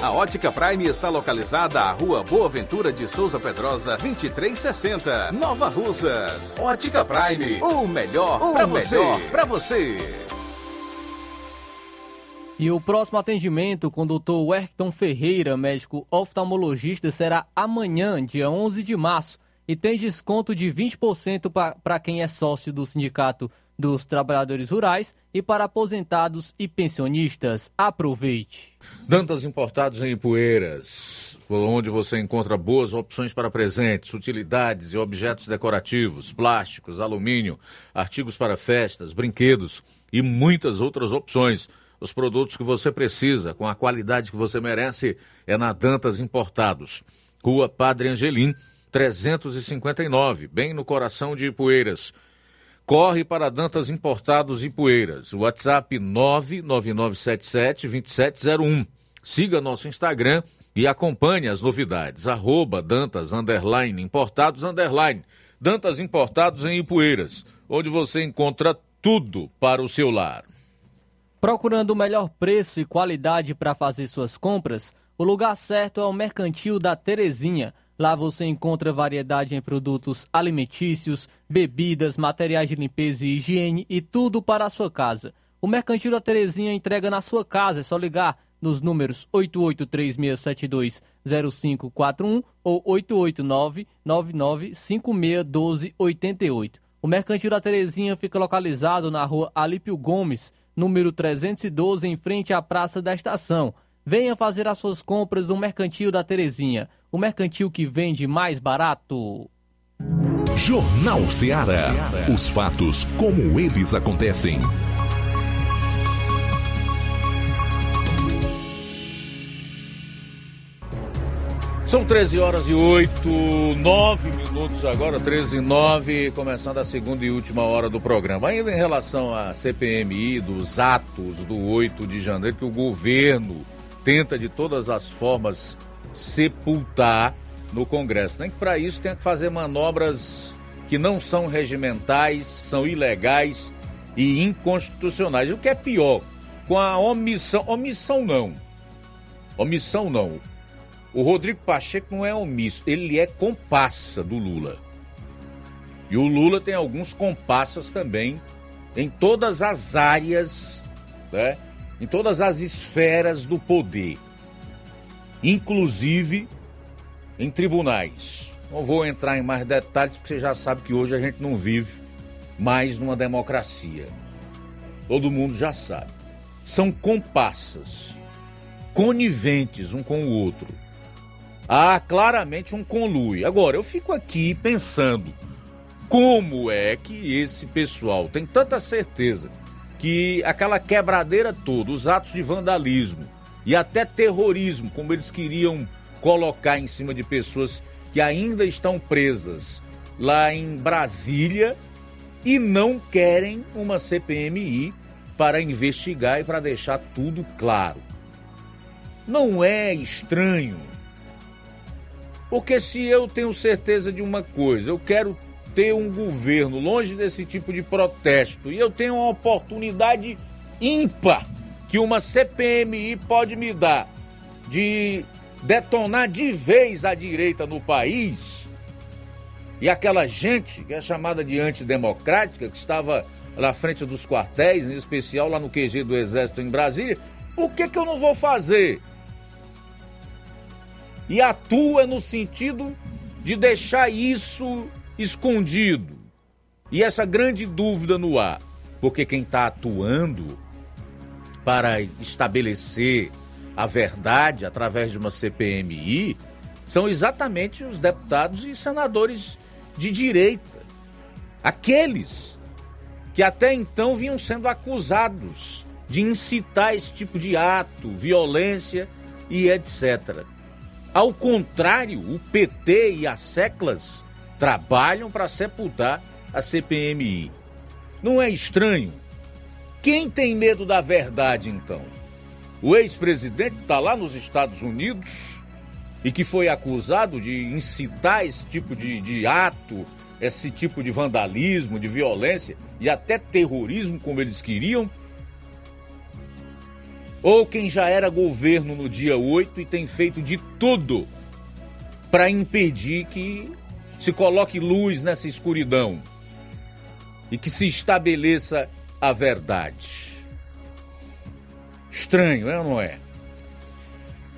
A Ótica Prime está localizada à Rua Boa Ventura de Souza Pedrosa, 2360, Nova Russas. Ótica Prime, o melhor para você. Pra você. E o próximo atendimento com o Dr. Werkton Ferreira, médico oftalmologista, será amanhã, dia 11 de março, e tem desconto de 20% para quem é sócio do Sindicato dos Trabalhadores Rurais e para aposentados e pensionistas. Aproveite. Dantas Importados em Ipueiras, onde você encontra boas opções para presentes, utilidades e objetos decorativos, plásticos, alumínio, artigos para festas, brinquedos e muitas outras opções. Os produtos que você precisa, com a qualidade que você merece, é na Dantas Importados. Rua Padre Angelim, 359, bem no coração de Ipueiras. Corre para Dantas Importados e Poeiras. WhatsApp 99977-2701. Siga nosso Instagram e acompanhe as novidades. Arroba Dantas Underline Importados Underline. Dantas Importados em Ipueiras, onde você encontra tudo para o seu lar. Procurando o melhor preço e qualidade para fazer suas compras, o lugar certo é o Mercantil da Terezinha. Lá você encontra variedade em produtos alimentícios, bebidas, materiais de limpeza e higiene e tudo para a sua casa. O Mercantil da Terezinha entrega na sua casa, é só ligar nos números 8836720541 ou 889-99561288. O Mercantil da Terezinha fica localizado na rua Alípio Gomes, número 312, em frente à Praça da Estação. Venha fazer as suas compras no Mercantil da Terezinha, o mercantil que vende mais barato. Jornal Ceará. Os fatos como eles acontecem. São 13 horas e 8, 9 minutos agora, 13 e 9, começando a segunda e última hora do programa. Ainda em relação à CPMI, dos atos do 8 de janeiro, que o governo tenta de todas as formas sepultar no Congresso. Nem que para isso tem que fazer manobras que não são regimentais, são ilegais e inconstitucionais. O que é pior, com a omissão, omissão não, omissão não. O Rodrigo Pacheco não é omisso, ele é compassa do Lula. E o Lula tem alguns compassas também em todas as áreas, né? Em todas as esferas do poder, inclusive em tribunais. Não vou entrar em mais detalhes, porque você já sabe que hoje a gente não vive mais numa democracia. Todo mundo já sabe. São compassas, coniventes um com o outro. Há claramente um conluio. Agora, eu fico aqui pensando como é que esse pessoal tem tanta certeza que aquela quebradeira toda, os atos de vandalismo e até terrorismo, como eles queriam colocar em cima de pessoas que ainda estão presas lá em Brasília e não querem uma CPMI para investigar e para deixar tudo claro. Não é estranho. Porque se eu tenho certeza de uma coisa, eu quero ter um governo longe desse tipo de protesto e eu tenho uma oportunidade ímpar que uma CPMI pode me dar de detonar de vez a direita no país e aquela gente que é chamada de antidemocrática, que estava na frente dos quartéis, em especial lá no QG do Exército em Brasília, por que, que eu não vou fazer? E atua no sentido de deixar isso escondido. E essa grande dúvida no ar, porque quem está atuando para estabelecer a verdade através de uma CPMI são exatamente os deputados e senadores de direita. Aqueles que até então vinham sendo acusados de incitar esse tipo de ato, violência e etc. Ao contrário, o PT e as seclas trabalham para sepultar a CPMI. Não é estranho? Quem tem medo da verdade, então? O ex-presidente está lá nos Estados Unidos e que foi acusado de incitar esse tipo de, de ato, esse tipo de vandalismo, de violência e até terrorismo, como eles queriam ou quem já era governo no dia 8 e tem feito de tudo para impedir que se coloque luz nessa escuridão e que se estabeleça a verdade. Estranho, é ou não é?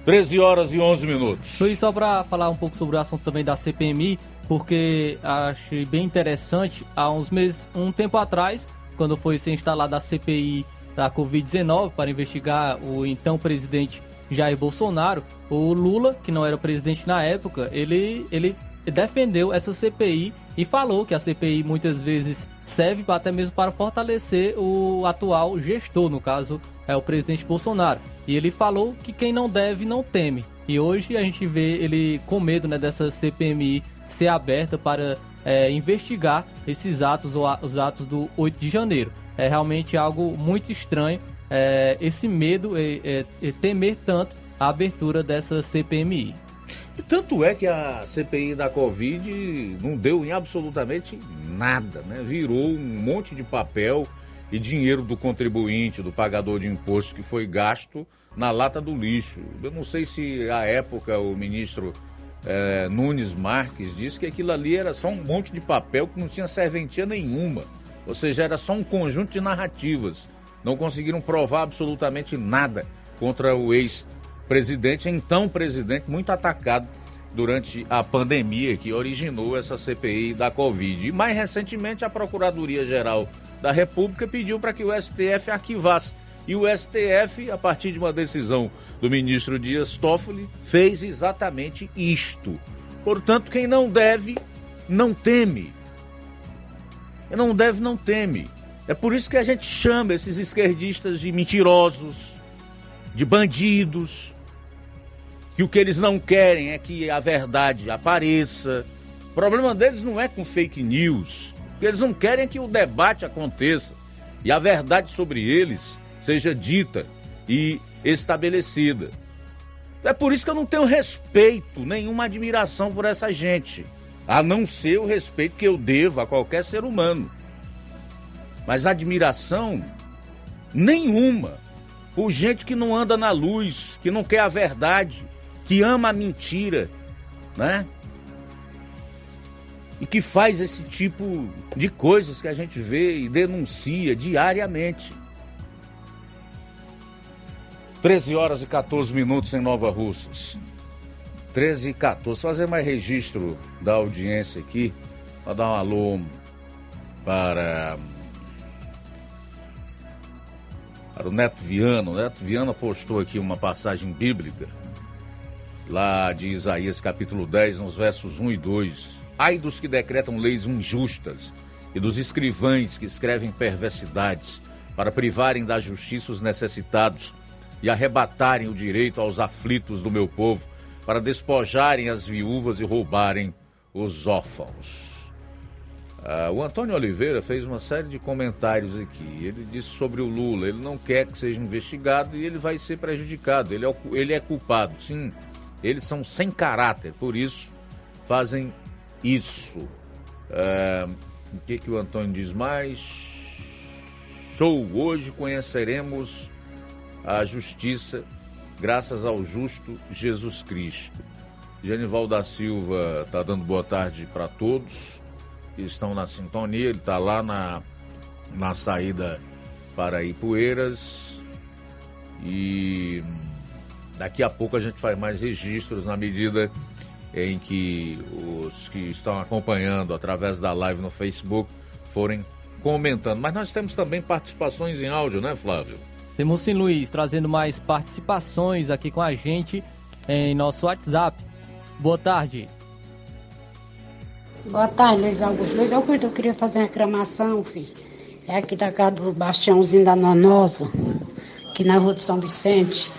13 horas e 11 minutos. Foi só para falar um pouco sobre o assunto também da CPMI, porque achei bem interessante, há uns meses, um tempo atrás, quando foi ser instalada a CPI da Covid-19 para investigar o então presidente Jair Bolsonaro, o Lula, que não era presidente na época, ele, ele defendeu essa CPI e falou que a CPI muitas vezes serve até mesmo para fortalecer o atual gestor, no caso é o presidente Bolsonaro. E ele falou que quem não deve não teme. E hoje a gente vê ele com medo né, dessa CPMI ser aberta para é, investigar esses atos, ou os atos do 8 de janeiro é realmente algo muito estranho é, esse medo e é, é, temer tanto a abertura dessa CPMI. E tanto é que a CPI da Covid não deu em absolutamente nada, né? Virou um monte de papel e dinheiro do contribuinte, do pagador de imposto que foi gasto na lata do lixo. Eu não sei se à época o ministro é, Nunes Marques disse que aquilo ali era só um monte de papel que não tinha serventia nenhuma. Ou seja, era só um conjunto de narrativas. Não conseguiram provar absolutamente nada contra o ex-presidente, então presidente, muito atacado durante a pandemia que originou essa CPI da Covid. E mais recentemente, a Procuradoria-Geral da República pediu para que o STF arquivasse. E o STF, a partir de uma decisão do ministro Dias Toffoli, fez exatamente isto. Portanto, quem não deve, não teme. Não deve, não teme. É por isso que a gente chama esses esquerdistas de mentirosos, de bandidos, que o que eles não querem é que a verdade apareça. O problema deles não é com fake news. O que eles não querem é que o debate aconteça e a verdade sobre eles seja dita e estabelecida. É por isso que eu não tenho respeito, nenhuma admiração por essa gente a não ser o respeito que eu devo a qualquer ser humano. Mas admiração nenhuma por gente que não anda na luz, que não quer a verdade, que ama a mentira, né? E que faz esse tipo de coisas que a gente vê e denuncia diariamente. 13 horas e 14 minutos em Nova Russas. 13 e 14. Fazer mais registro da audiência aqui, para dar um alô para, para o Neto Viana. O Neto Viana postou aqui uma passagem bíblica, lá de Isaías capítulo 10, nos versos 1 e 2. Ai dos que decretam leis injustas e dos escrivães que escrevem perversidades para privarem da justiça os necessitados e arrebatarem o direito aos aflitos do meu povo para despojarem as viúvas e roubarem os órfãos. Ah, o Antônio Oliveira fez uma série de comentários aqui. Ele disse sobre o Lula: ele não quer que seja investigado e ele vai ser prejudicado. Ele é, ele é culpado. Sim, eles são sem caráter, por isso fazem isso. Ah, o que, que o Antônio diz mais? Show! Hoje conheceremos a justiça graças ao justo Jesus Cristo. Genival da Silva está dando boa tarde para todos que estão na sintonia. Ele está lá na, na saída para Ipueiras. E daqui a pouco a gente faz mais registros na medida em que os que estão acompanhando através da live no Facebook forem comentando. Mas nós temos também participações em áudio, né, Flávio? Temos sim, Luiz, trazendo mais participações aqui com a gente em nosso WhatsApp. Boa tarde. Boa tarde, Luiz Augusto. Luiz Augusto, eu queria fazer uma reclamação, filho. É aqui da casa do Bastiãozinho da Nonosa, aqui na rua de São Vicente.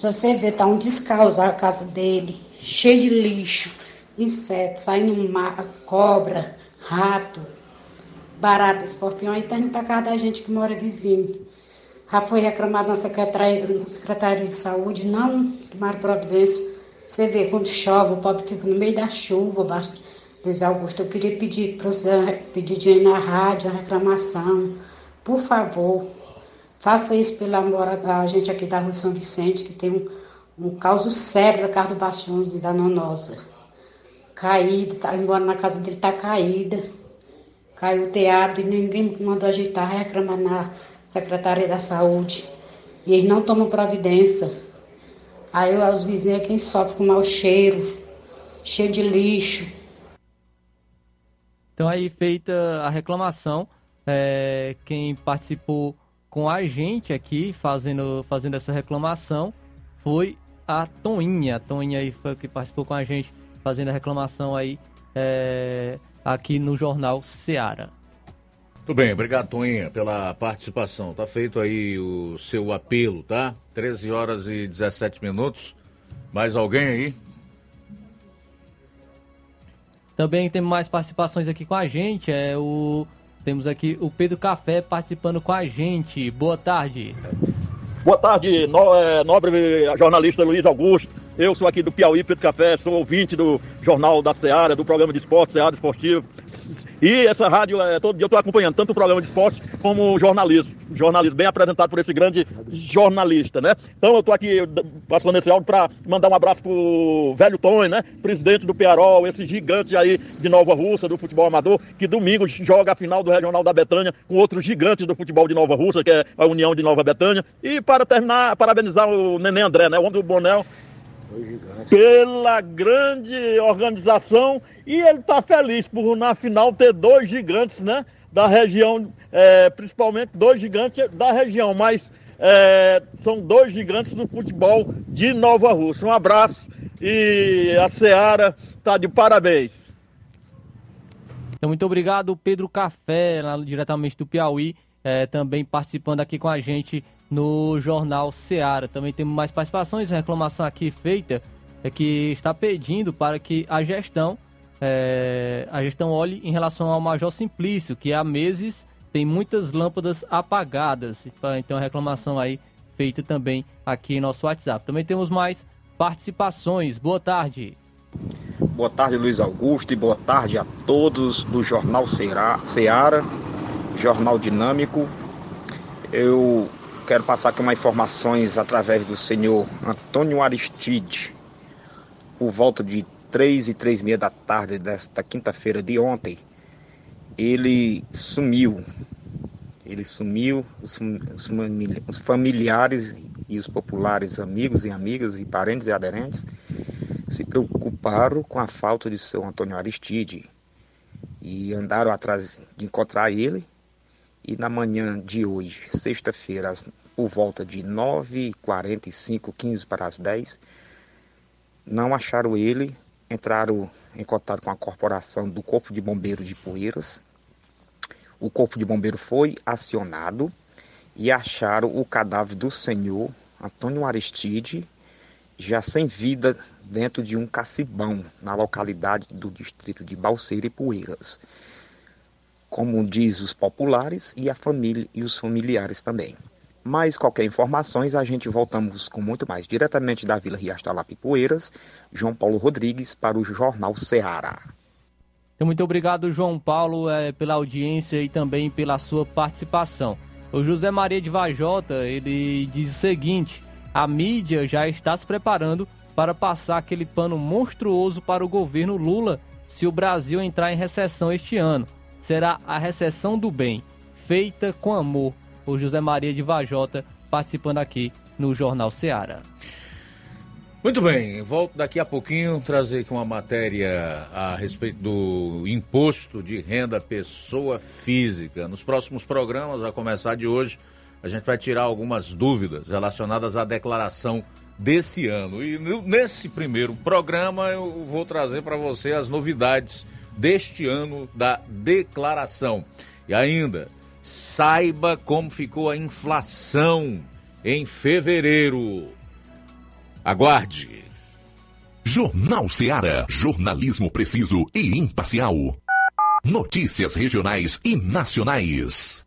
Se você ver, tá um descaso a casa dele, cheio de lixo, insetos, saindo mar, cobra, rato, barata, escorpião, aí tá indo pra casa da gente que mora vizinho. Já foi reclamado na Secretaria, na de Saúde, não tomaram providência. Você vê, quando chove, o pobre fica no meio da chuva, basta. Luiz Augusto, eu queria pedir para você pedir de na rádio, a reclamação. Por favor, faça isso pelo amor da gente aqui da Rua São Vicente, que tem um, um caos sério da casa do Baixões e da Nonosa. Caída, tá, embora na casa dele tá caída. Caiu o teatro e ninguém mandou ajeitar, reclamar na Secretaria da Saúde. E eles não tomam providência. Aí os vizinhos é quem sofre com mau cheiro, cheio de lixo. Então aí feita a reclamação, é, quem participou com a gente aqui fazendo, fazendo essa reclamação foi a Toninha. A Toninha aí foi que participou com a gente fazendo a reclamação aí é, aqui no jornal Seara. Tudo bem, obrigado, Toninha, pela participação. Tá feito aí o seu apelo, tá? 13 horas e 17 minutos. Mais alguém aí? Também temos mais participações aqui com a gente. É o temos aqui o Pedro Café participando com a gente. Boa tarde. Boa tarde, no, é, nobre jornalista Luiz Augusto. Eu sou aqui do Piauí, Pedro Café, sou ouvinte do Jornal da Seara, do programa de esporte, Seara Esportivo. E essa rádio, é, todo dia eu estou acompanhando tanto o programa de esporte como o jornalismo. Jornalismo bem apresentado por esse grande jornalista, né? Então eu estou aqui passando esse áudio para mandar um abraço pro velho Tony, né? Presidente do Piarol, esse gigante aí de Nova Russa, do futebol amador, que domingo joga a final do Regional da Betânia com outros gigantes do futebol de Nova Russa, que é a União de Nova Betânia. E para terminar, parabenizar o Neném André, né? O homem do Bonel, pela grande organização e ele está feliz por na final ter dois gigantes, né? Da região, é, principalmente dois gigantes da região, mas é, são dois gigantes do futebol de Nova Rússia. Um abraço e a Seara está de parabéns. Então, muito obrigado, Pedro Café, lá diretamente do Piauí, é, também participando aqui com a gente no jornal Seara. Também temos mais participações, reclamação aqui feita é que está pedindo para que a gestão é, a gestão olhe em relação ao Major Simplício, que há meses tem muitas lâmpadas apagadas. Então a reclamação aí feita também aqui em nosso WhatsApp. Também temos mais participações. Boa tarde. Boa tarde, Luiz Augusto, e boa tarde a todos do Jornal Seara, Jornal Dinâmico. Eu quero passar aqui umas informações através do senhor Antônio Aristide. Por volta de três e três e meia da tarde desta quinta-feira de ontem, ele sumiu. Ele sumiu, os, os familiares e os populares amigos e amigas e parentes e aderentes se preocuparam com a falta de seu Antônio Aristide e andaram atrás de encontrar ele. E na manhã de hoje, sexta-feira, por volta de 9h45, 15 para as 10, não acharam ele, entraram em contato com a corporação do Corpo de Bombeiro de Poeiras. O Corpo de Bombeiro foi acionado e acharam o cadáver do senhor Antônio Aristide, já sem vida, dentro de um cacibão, na localidade do distrito de Balseira e Poeiras. Como diz os populares e a família e os familiares também. Mais qualquer informações, a gente voltamos com muito mais. Diretamente da Vila Riastalap Poeiras, João Paulo Rodrigues para o Jornal Ceará. Então, muito obrigado, João Paulo, é, pela audiência e também pela sua participação. O José Maria de Vajota, ele diz o seguinte, a mídia já está se preparando para passar aquele pano monstruoso para o governo Lula se o Brasil entrar em recessão este ano. Será a recessão do bem, feita com amor o José Maria de Vajota, participando aqui no Jornal Seara. Muito bem, volto daqui a pouquinho trazer aqui uma matéria a respeito do imposto de renda pessoa física. Nos próximos programas, a começar de hoje, a gente vai tirar algumas dúvidas relacionadas à declaração desse ano. E nesse primeiro programa eu vou trazer para você as novidades deste ano da declaração. E ainda, Saiba como ficou a inflação em fevereiro. Aguarde. Jornal Seara. Jornalismo preciso e imparcial. Notícias regionais e nacionais.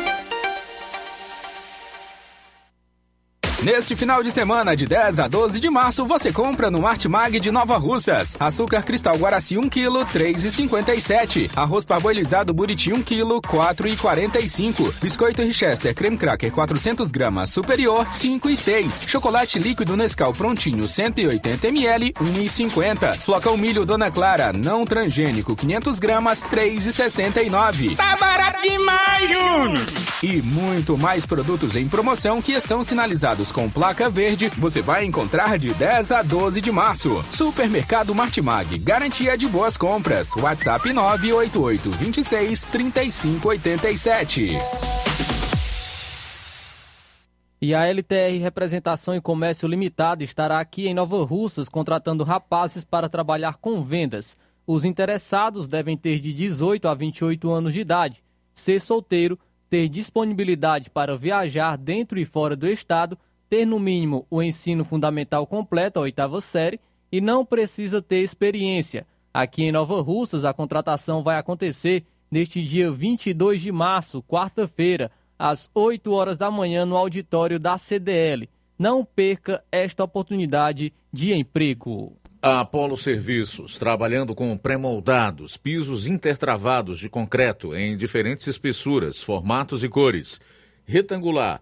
Neste final de semana, de 10 a 12 de março, você compra no Martimag de Nova Russas. Açúcar cristal Guaraci 1 kg, 3,57. Arroz parboilizado Buriti 1 kg, 4,45. Biscoito Richester creme cracker 400 gramas superior, 5,6. Chocolate líquido Nescau prontinho 180 ml, 1,50. Flocão milho Dona Clara não transgênico 500 gramas, 3,69. Tá barato demais, Júnior! E muito mais produtos em promoção que estão sinalizados com placa verde, você vai encontrar de 10 a 12 de março. Supermercado Martimag, garantia de boas compras. WhatsApp 988 26 35 87. E a LTR Representação e Comércio Limitada estará aqui em Nova Russas contratando rapazes para trabalhar com vendas. Os interessados devem ter de 18 a 28 anos de idade, ser solteiro, ter disponibilidade para viajar dentro e fora do estado, ter no mínimo o ensino fundamental completo, a oitava série, e não precisa ter experiência. Aqui em Nova Russas, a contratação vai acontecer neste dia 22 de março, quarta-feira, às 8 horas da manhã, no auditório da CDL. Não perca esta oportunidade de emprego. A Apolo Serviços, trabalhando com pré-moldados, pisos intertravados de concreto em diferentes espessuras, formatos e cores. Retangular,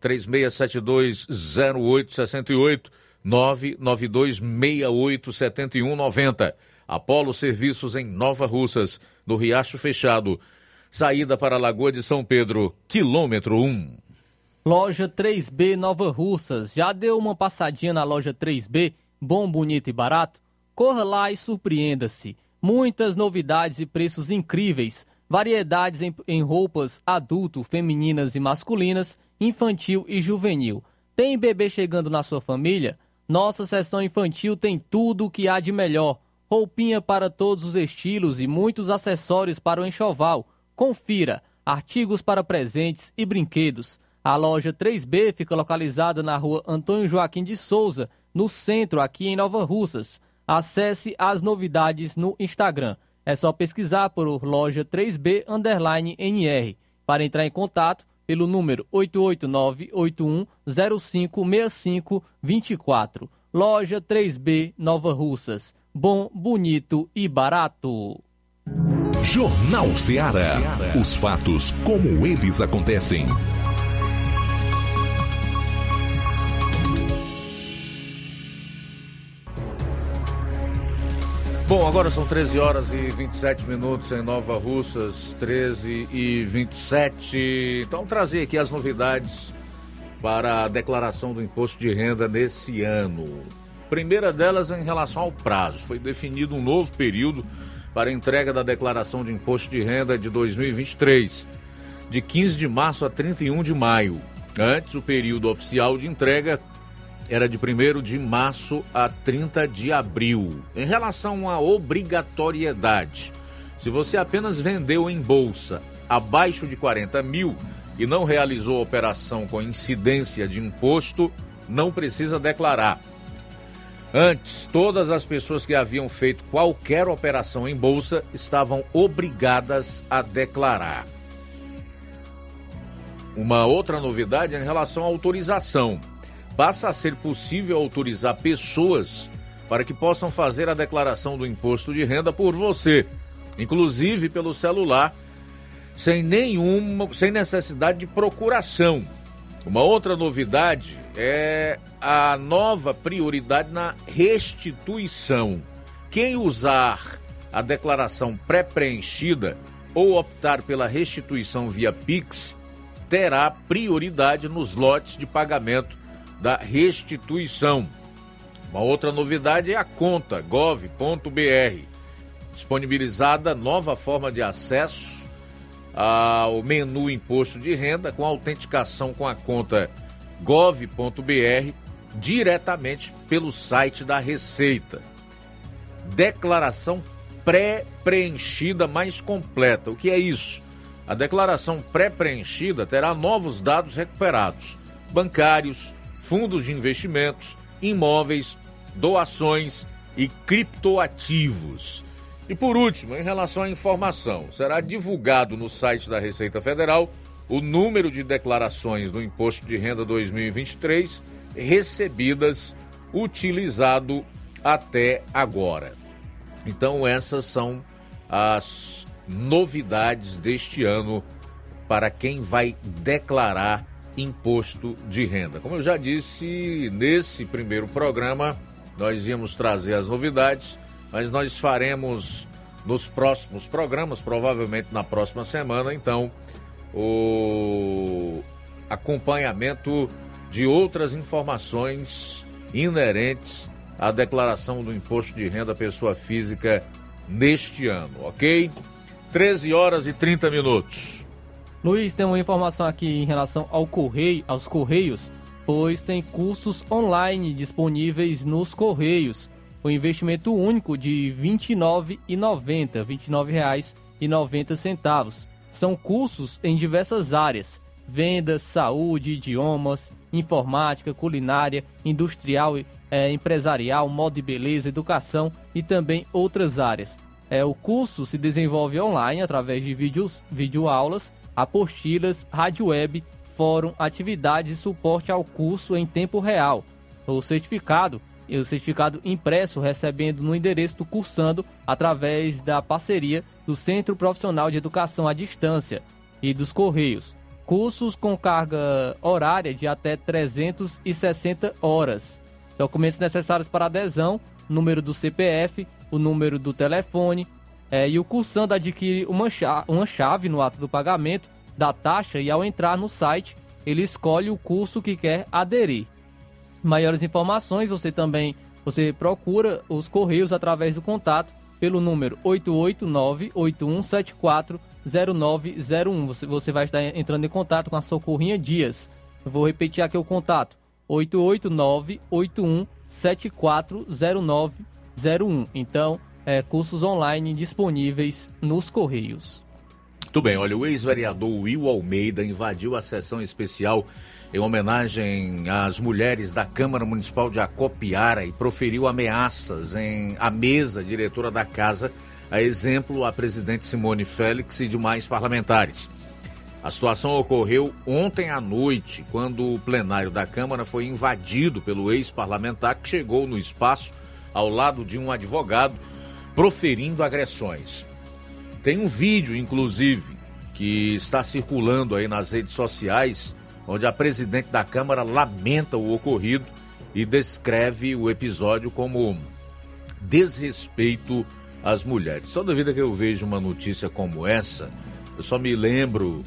36720868, 992687190. Apolo Serviços em Nova Russas, no Riacho Fechado, saída para a Lagoa de São Pedro, quilômetro 1. Loja 3B Nova Russas. Já deu uma passadinha na loja 3B? Bom, bonito e barato? Corra lá e surpreenda-se. Muitas novidades e preços incríveis. Variedades em, em roupas adulto, femininas e masculinas, infantil e juvenil. Tem bebê chegando na sua família? Nossa seção infantil tem tudo o que há de melhor. Roupinha para todos os estilos e muitos acessórios para o enxoval. Confira: artigos para presentes e brinquedos. A loja 3B fica localizada na rua Antônio Joaquim de Souza, no centro, aqui em Nova Russas. Acesse as novidades no Instagram. É só pesquisar por loja 3B underline NR. Para entrar em contato, pelo número 889-8105-6524. Loja 3B Nova Russas. Bom, bonito e barato. Jornal Ceará. Os fatos como eles acontecem. Bom, agora são 13 horas e 27 minutos em Nova Russas, 13 e 27. Então, trazer aqui as novidades para a declaração do imposto de renda nesse ano. Primeira delas em relação ao prazo. Foi definido um novo período para entrega da declaração de imposto de renda de 2023, de 15 de março a 31 de maio. Antes, o período oficial de entrega era de 1 de março a 30 de abril. Em relação à obrigatoriedade, se você apenas vendeu em bolsa abaixo de 40 mil e não realizou operação com incidência de imposto, não precisa declarar. Antes, todas as pessoas que haviam feito qualquer operação em bolsa estavam obrigadas a declarar. Uma outra novidade é em relação à autorização passa a ser possível autorizar pessoas para que possam fazer a declaração do imposto de renda por você, inclusive pelo celular, sem nenhuma, sem necessidade de procuração. Uma outra novidade é a nova prioridade na restituição. Quem usar a declaração pré-preenchida ou optar pela restituição via Pix terá prioridade nos lotes de pagamento da restituição. Uma outra novidade é a conta gov.br, disponibilizada nova forma de acesso ao menu imposto de renda com autenticação com a conta gov.br diretamente pelo site da Receita. Declaração pré-preenchida mais completa. O que é isso? A declaração pré-preenchida terá novos dados recuperados: bancários, fundos de investimentos, imóveis, doações e criptoativos. E por último, em relação à informação, será divulgado no site da Receita Federal o número de declarações do Imposto de Renda 2023 recebidas utilizado até agora. Então, essas são as novidades deste ano para quem vai declarar imposto de renda. Como eu já disse, nesse primeiro programa nós íamos trazer as novidades, mas nós faremos nos próximos programas, provavelmente na próxima semana, então, o acompanhamento de outras informações inerentes à declaração do imposto de renda pessoa física neste ano, ok? 13 horas e 30 minutos. Luiz, tem uma informação aqui em relação ao correio, aos Correios, pois tem cursos online disponíveis nos Correios. O investimento único de R$ 29,90, R$ 29,90. São cursos em diversas áreas: vendas, saúde, idiomas, informática, culinária, industrial, é, empresarial, moda e beleza, educação e também outras áreas. É, o curso se desenvolve online através de vídeos, videoaulas apostilas, rádio web, fórum, atividades e suporte ao curso em tempo real. O certificado e o certificado impresso recebendo no endereço do cursando através da parceria do Centro Profissional de Educação à Distância e dos Correios. Cursos com carga horária de até 360 horas. Documentos necessários para adesão: número do CPF, o número do telefone, É, e o cursando adquire uma, chave, uma chave no ato do pagamento da taxa e ao entrar no site ele escolhe o curso que quer aderir. Maiores informações você também você procura os correios através do contato pelo número 889-8174-0901. Você, você vai estar entrando em contato com a Socorrinha Dias. Vou repetir aqui o contato: 889-8174-0901. Então, é, cursos online disponíveis nos Correios. Muito bem, olha, o ex-vereador Will Almeida invadiu a sessão especial em homenagem às mulheres da Câmara Municipal de Acopiara e proferiu ameaças em a mesa diretora da casa, a exemplo a presidente Simone Félix e demais parlamentares. A situação ocorreu ontem à noite, quando o plenário da Câmara foi invadido pelo ex-parlamentar que chegou no espaço ao lado de um advogado proferindo agressões. Tem um vídeo, inclusive, que está circulando aí nas redes sociais, onde a presidente da Câmara lamenta o ocorrido e descreve o episódio como desrespeito às mulheres. Toda vida que eu vejo uma notícia como essa, eu só me lembro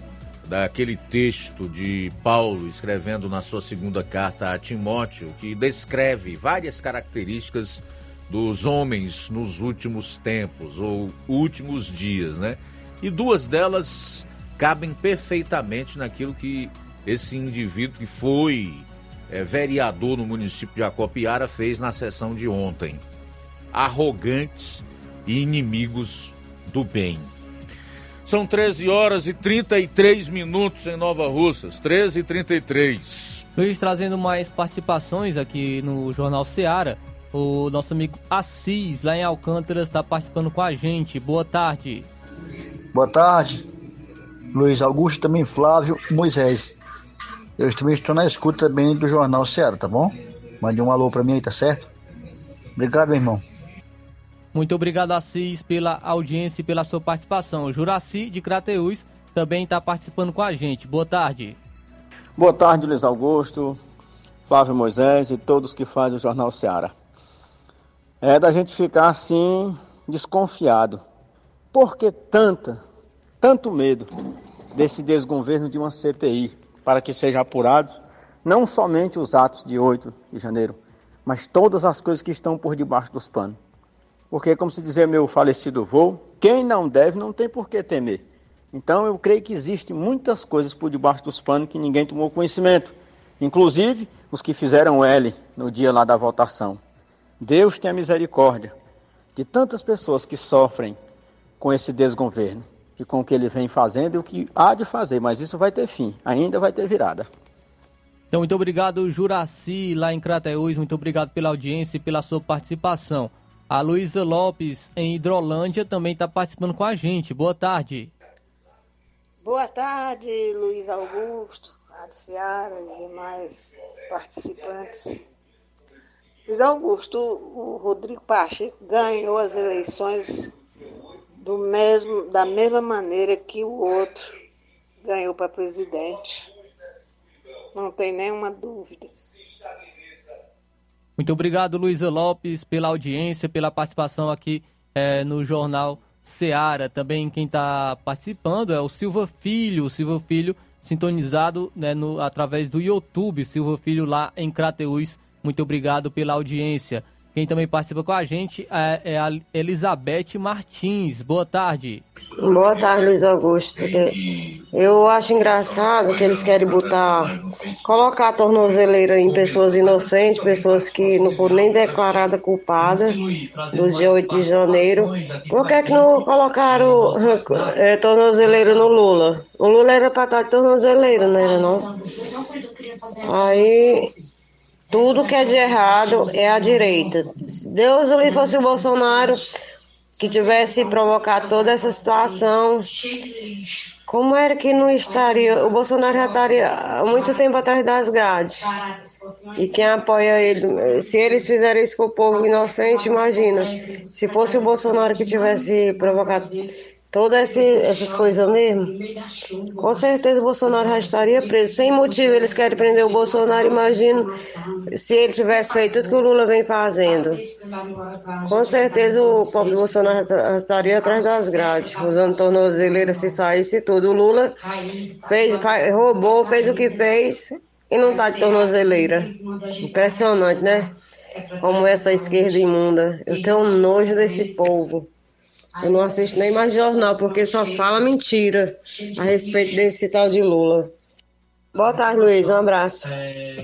daquele texto de Paulo escrevendo na sua segunda carta a Timóteo, que descreve várias características dos homens nos últimos tempos ou últimos dias, né? E duas delas cabem perfeitamente naquilo que esse indivíduo que foi é, vereador no município de Acopiara fez na sessão de ontem. Arrogantes e inimigos do bem. São 13 horas e 33 minutos em Nova Russas, 13 e 33. Luiz, trazendo mais participações aqui no Jornal Seara. O nosso amigo Assis, lá em Alcântara, está participando com a gente. Boa tarde. Boa tarde. Luiz Augusto, também Flávio Moisés. Eu também estou na escuta também do Jornal Ceará, tá bom? Mande um alô para mim aí, tá certo? Obrigado, meu irmão. Muito obrigado, Assis, pela audiência e pela sua participação. O Juraci de Crateús também está participando com a gente. Boa tarde. Boa tarde, Luiz Augusto, Flávio Moisés e todos que fazem o Jornal Ceará é da gente ficar assim desconfiado. Por que tanta, tanto medo desse desgoverno de uma CPI para que sejam apurados não somente os atos de 8 de janeiro, mas todas as coisas que estão por debaixo dos panos? Porque, como se dizia meu falecido vô, quem não deve não tem por que temer. Então, eu creio que existem muitas coisas por debaixo dos panos que ninguém tomou conhecimento, inclusive os que fizeram L no dia lá da votação. Deus tenha misericórdia de tantas pessoas que sofrem com esse desgoverno e com o que ele vem fazendo e o que há de fazer, mas isso vai ter fim, ainda vai ter virada. Então, muito obrigado, Juraci, lá em Crateús, muito obrigado pela audiência e pela sua participação. A Luísa Lopes, em Hidrolândia, também está participando com a gente. Boa tarde. Boa tarde, Luiz Augusto, Seara e demais participantes. Luiz Augusto, o Rodrigo Pacheco ganhou as eleições do mesmo, da mesma maneira que o outro ganhou para presidente. Não tem nenhuma dúvida. Muito obrigado, Luísa Lopes, pela audiência, pela participação aqui é, no Jornal Seara. Também quem está participando é o Silva Filho. O Silva Filho sintonizado né, no, através do YouTube. Silva Filho lá em Crateús muito obrigado pela audiência. Quem também participa com a gente é, é a Elizabeth Martins. Boa tarde. Boa tarde, Luiz Augusto. Eu acho engraçado que eles querem botar, colocar a tornozeleira em pessoas inocentes, pessoas que não foram nem declaradas culpadas do dia 8 de janeiro. Por que, é que não colocaram é, tornozeleira no Lula? O Lula era para estar de tornozeleira, não era não? Aí tudo que é de errado é a direita. Se Deus não fosse o Bolsonaro que tivesse provocado toda essa situação, como era que não estaria? O Bolsonaro já estaria há muito tempo atrás das grades. E quem apoia ele, se eles fizerem isso com o povo inocente, imagina. Se fosse o Bolsonaro que tivesse provocado todas essas coisas mesmo, com certeza o Bolsonaro já estaria preso. Sem motivo eles querem prender o Bolsonaro, imagino se ele tivesse feito tudo que o Lula vem fazendo. Com certeza o pobre Bolsonaro já estaria atrás das grades, usando tornozeleira se saísse tudo. O Lula fez, roubou, fez o que fez e não tá de tornozeleira. Impressionante, né? Como essa esquerda imunda. Eu tenho um nojo desse povo. Eu não assisto nem mais jornal, porque só fala mentira a respeito desse tal de Lula. Boa tarde, Luiz. Um abraço. É,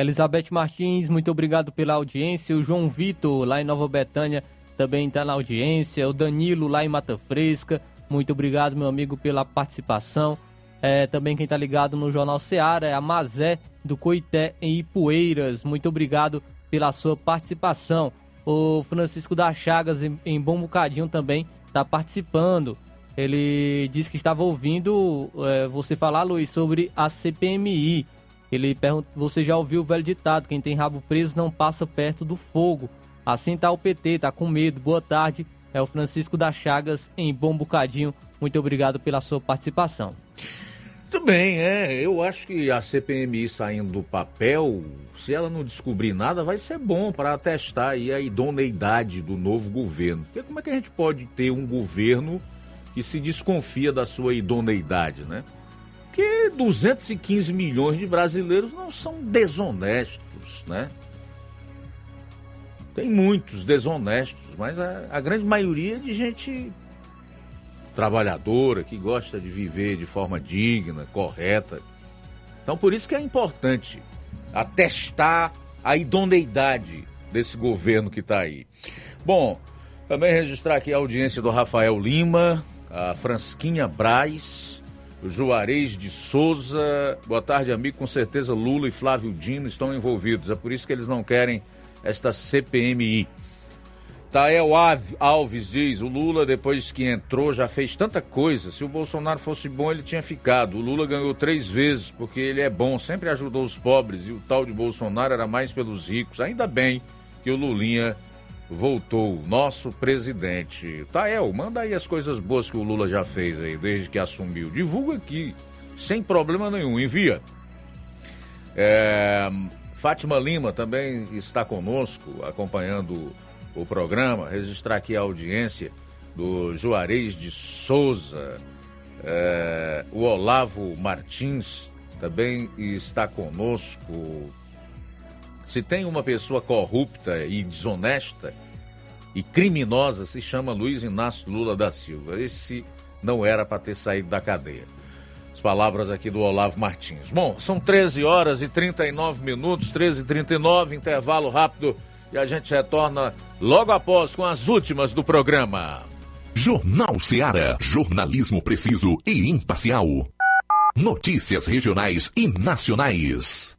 Elizabeth Martins, muito obrigado pela audiência. O João Vitor, lá em Nova Betânia, também está na audiência. O Danilo, lá em Mata Fresca. Muito obrigado, meu amigo, pela participação. É, também quem está ligado no Jornal Seara é a Mazé, do Coité, em Ipueiras. Muito obrigado pela sua participação. O Francisco das Chagas, em, em Bom Bocadinho, também está participando. Ele disse que estava ouvindo é, você falar, Luiz, sobre a CPMI. Ele pergunta, você já ouviu o velho ditado, quem tem rabo preso não passa perto do fogo. Assim tá o PT, tá com medo. Boa tarde, é o Francisco das Chagas, em Bom Bocadinho. Muito obrigado pela sua participação. Muito bem, é. Eu acho que a CPMI saindo do papel, se ela não descobrir nada, vai ser bom para atestar a idoneidade do novo governo. Porque como é que a gente pode ter um governo que se desconfia da sua idoneidade, né? Porque 215 milhões de brasileiros não são desonestos, né? Tem muitos desonestos, mas a, a grande maioria é de gente trabalhadora, que gosta de viver de forma digna, correta. Então, por isso que é importante atestar a idoneidade desse governo que está aí. Bom, também registrar aqui a audiência do Rafael Lima, a Fransquinha Braz, o Juarez de Souza. Boa tarde, amigo. Com certeza Lula e Flávio Dino estão envolvidos. É por isso que eles não querem esta CPMI. Tael Alves diz: o Lula, depois que entrou, já fez tanta coisa. Se o Bolsonaro fosse bom, ele tinha ficado. O Lula ganhou três vezes, porque ele é bom, sempre ajudou os pobres. E o tal de Bolsonaro era mais pelos ricos. Ainda bem que o Lulinha voltou, nosso presidente. Tael, manda aí as coisas boas que o Lula já fez aí, desde que assumiu. Divulga aqui, sem problema nenhum. Envia. É, Fátima Lima também está conosco, acompanhando o programa, registrar aqui a audiência do Juarez de Souza, é, o Olavo Martins também está conosco. Se tem uma pessoa corrupta e desonesta e criminosa, se chama Luiz Inácio Lula da Silva. Esse não era para ter saído da cadeia. As palavras aqui do Olavo Martins. Bom, são 13 horas e 39 minutos, 13 e 39, intervalo rápido e a gente retorna logo após com as últimas do programa. Jornal Seara. Jornalismo preciso e imparcial. Notícias regionais e nacionais.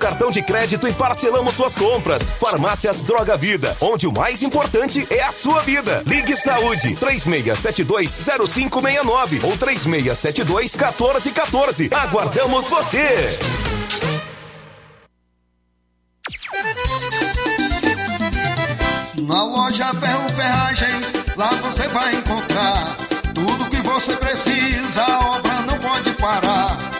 cartão de crédito e parcelamos suas compras. Farmácias Droga Vida, onde o mais importante é a sua vida. Ligue Saúde 36720569 ou 36721414. Aguardamos você. Na loja Ferro Ferragens, lá você vai encontrar tudo que você precisa, a obra não pode parar.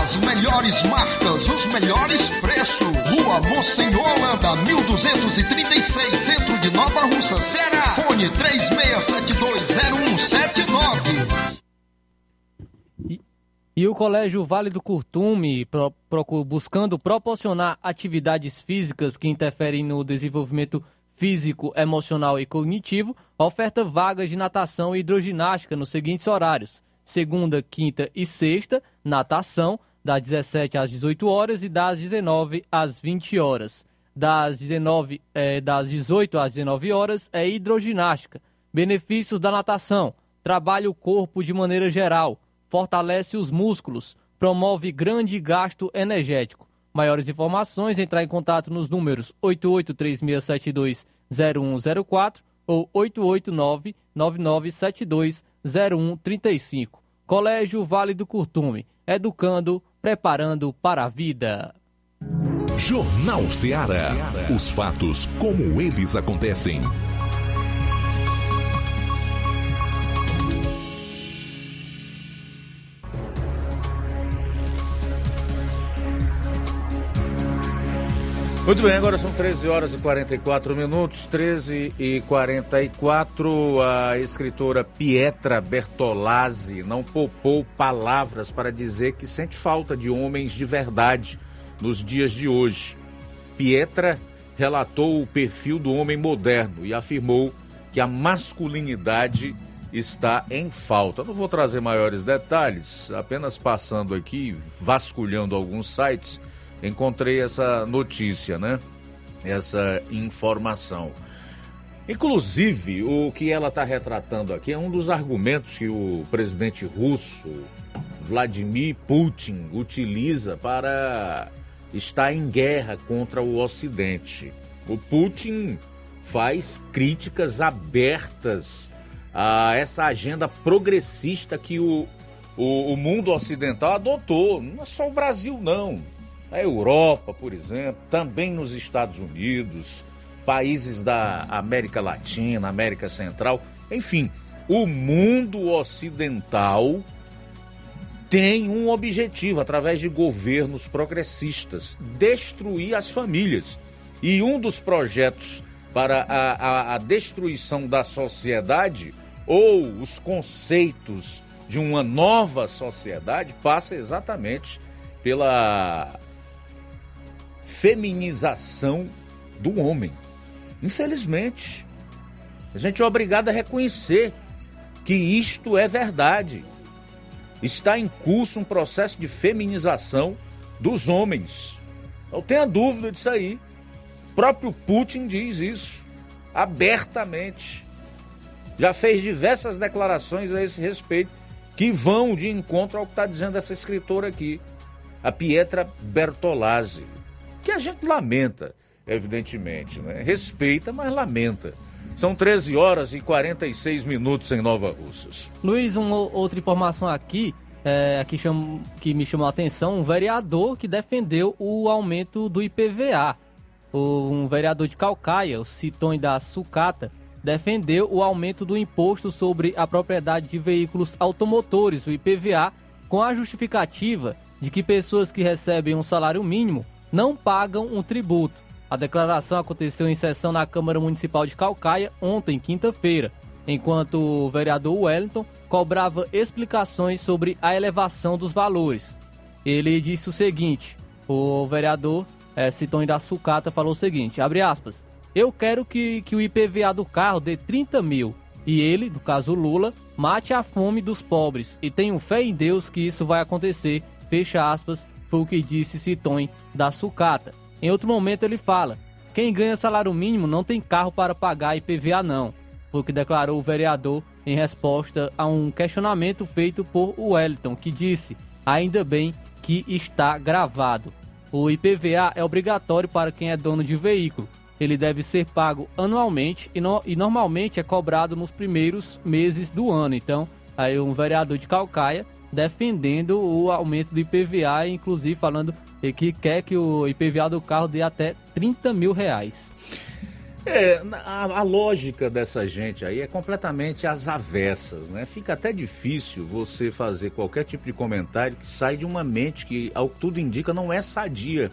As melhores marcas, os melhores preços. Rua Monsenhor Holanda, 1236, centro de Nova Russa, Ceará. Fone 36720179. E o Colégio Vale do Curtume, pro- procu- buscando proporcionar atividades físicas que interferem no desenvolvimento físico, emocional e cognitivo, oferta vagas de natação e hidroginástica nos seguintes horários: segunda, quinta e sexta, natação, das 17 às 18 horas e das 19 às 20 horas. Das, 19, eh, das 18 às 19 horas é hidroginástica. Benefícios da natação: trabalha o corpo de maneira geral, fortalece os músculos, promove grande gasto energético. Maiores informações, entrar em contato nos números 8836720104 ou 889-9972-0135. Colégio Vale do Curtume, educando, preparando para a vida. Jornal Ceará. Os fatos como eles acontecem. Muito bem, agora são 13 horas e 44 minutos, 13 e 44. A escritora Pietra Bertolazzi não poupou palavras para dizer que sente falta de homens de verdade nos dias de hoje. Pietra relatou o perfil do homem moderno e afirmou que a masculinidade está em falta. Não vou trazer maiores detalhes, apenas passando aqui, vasculhando alguns sites encontrei essa notícia, né? Essa informação. Inclusive, o que ela está retratando aqui é um dos argumentos que o presidente russo, Vladimir Putin, utiliza para estar em guerra contra o Ocidente. O Putin faz críticas abertas a essa agenda progressista que o, o, o mundo ocidental adotou. Não é só o Brasil, não na Europa, por exemplo, também nos Estados Unidos, países da América Latina, América Central, enfim, o mundo ocidental tem um objetivo através de governos progressistas: destruir as famílias. E um dos projetos para a, a, a destruição da sociedade ou os conceitos de uma nova sociedade passa exatamente pela feminização do homem. Infelizmente, a gente é obrigado a reconhecer que isto é verdade. Está em curso um processo de feminização dos homens. Não tenha dúvida disso aí. O próprio Putin diz isso abertamente. Já fez diversas declarações a esse respeito que vão de encontro ao que está dizendo essa escritora aqui, a Pietra Bertolazzi que a gente lamenta, evidentemente, né? Respeita, mas lamenta. São 13 horas e 46 minutos em Nova Russas. Luiz, uma outra informação aqui, é, que, cham, que me chamou a atenção, um vereador que defendeu o aumento do IPVA. O, um vereador de Calcaia, o Citon da Sucata, defendeu o aumento do imposto sobre a propriedade de veículos automotores, o IPVA, com a justificativa de que pessoas que recebem um salário mínimo não pagam um tributo. A declaração aconteceu em sessão na Câmara Municipal de Calcaia ontem, quinta-feira, enquanto o vereador Wellington cobrava explicações sobre a elevação dos valores. Ele disse o seguinte: o vereador é, Citon da Sucata falou o seguinte: abre aspas, eu quero que, que o IPVA do carro dê 30 mil e ele, no caso Lula, mate a fome dos pobres e tenho fé em Deus que isso vai acontecer. Fecha aspas, foi o que disse Citon da Sucata. Em outro momento ele fala: quem ganha salário mínimo não tem carro para pagar IPVA não, foi o que declarou o vereador em resposta a um questionamento feito por Wellington, que disse: ainda bem que está gravado. O IPVA é obrigatório para quem é dono de veículo. Ele deve ser pago anualmente e, no, e normalmente é cobrado nos primeiros meses do ano. Então, aí um vereador de Calcaia defendendo o aumento do IPVA, inclusive falando que quer que o IPVA do carro dê até 30 mil reais. É, a, a, lógica dessa gente aí é completamente às avessas, né? Fica até difícil você fazer qualquer tipo de comentário que sai de uma mente que, ao que tudo indica, não é sadia.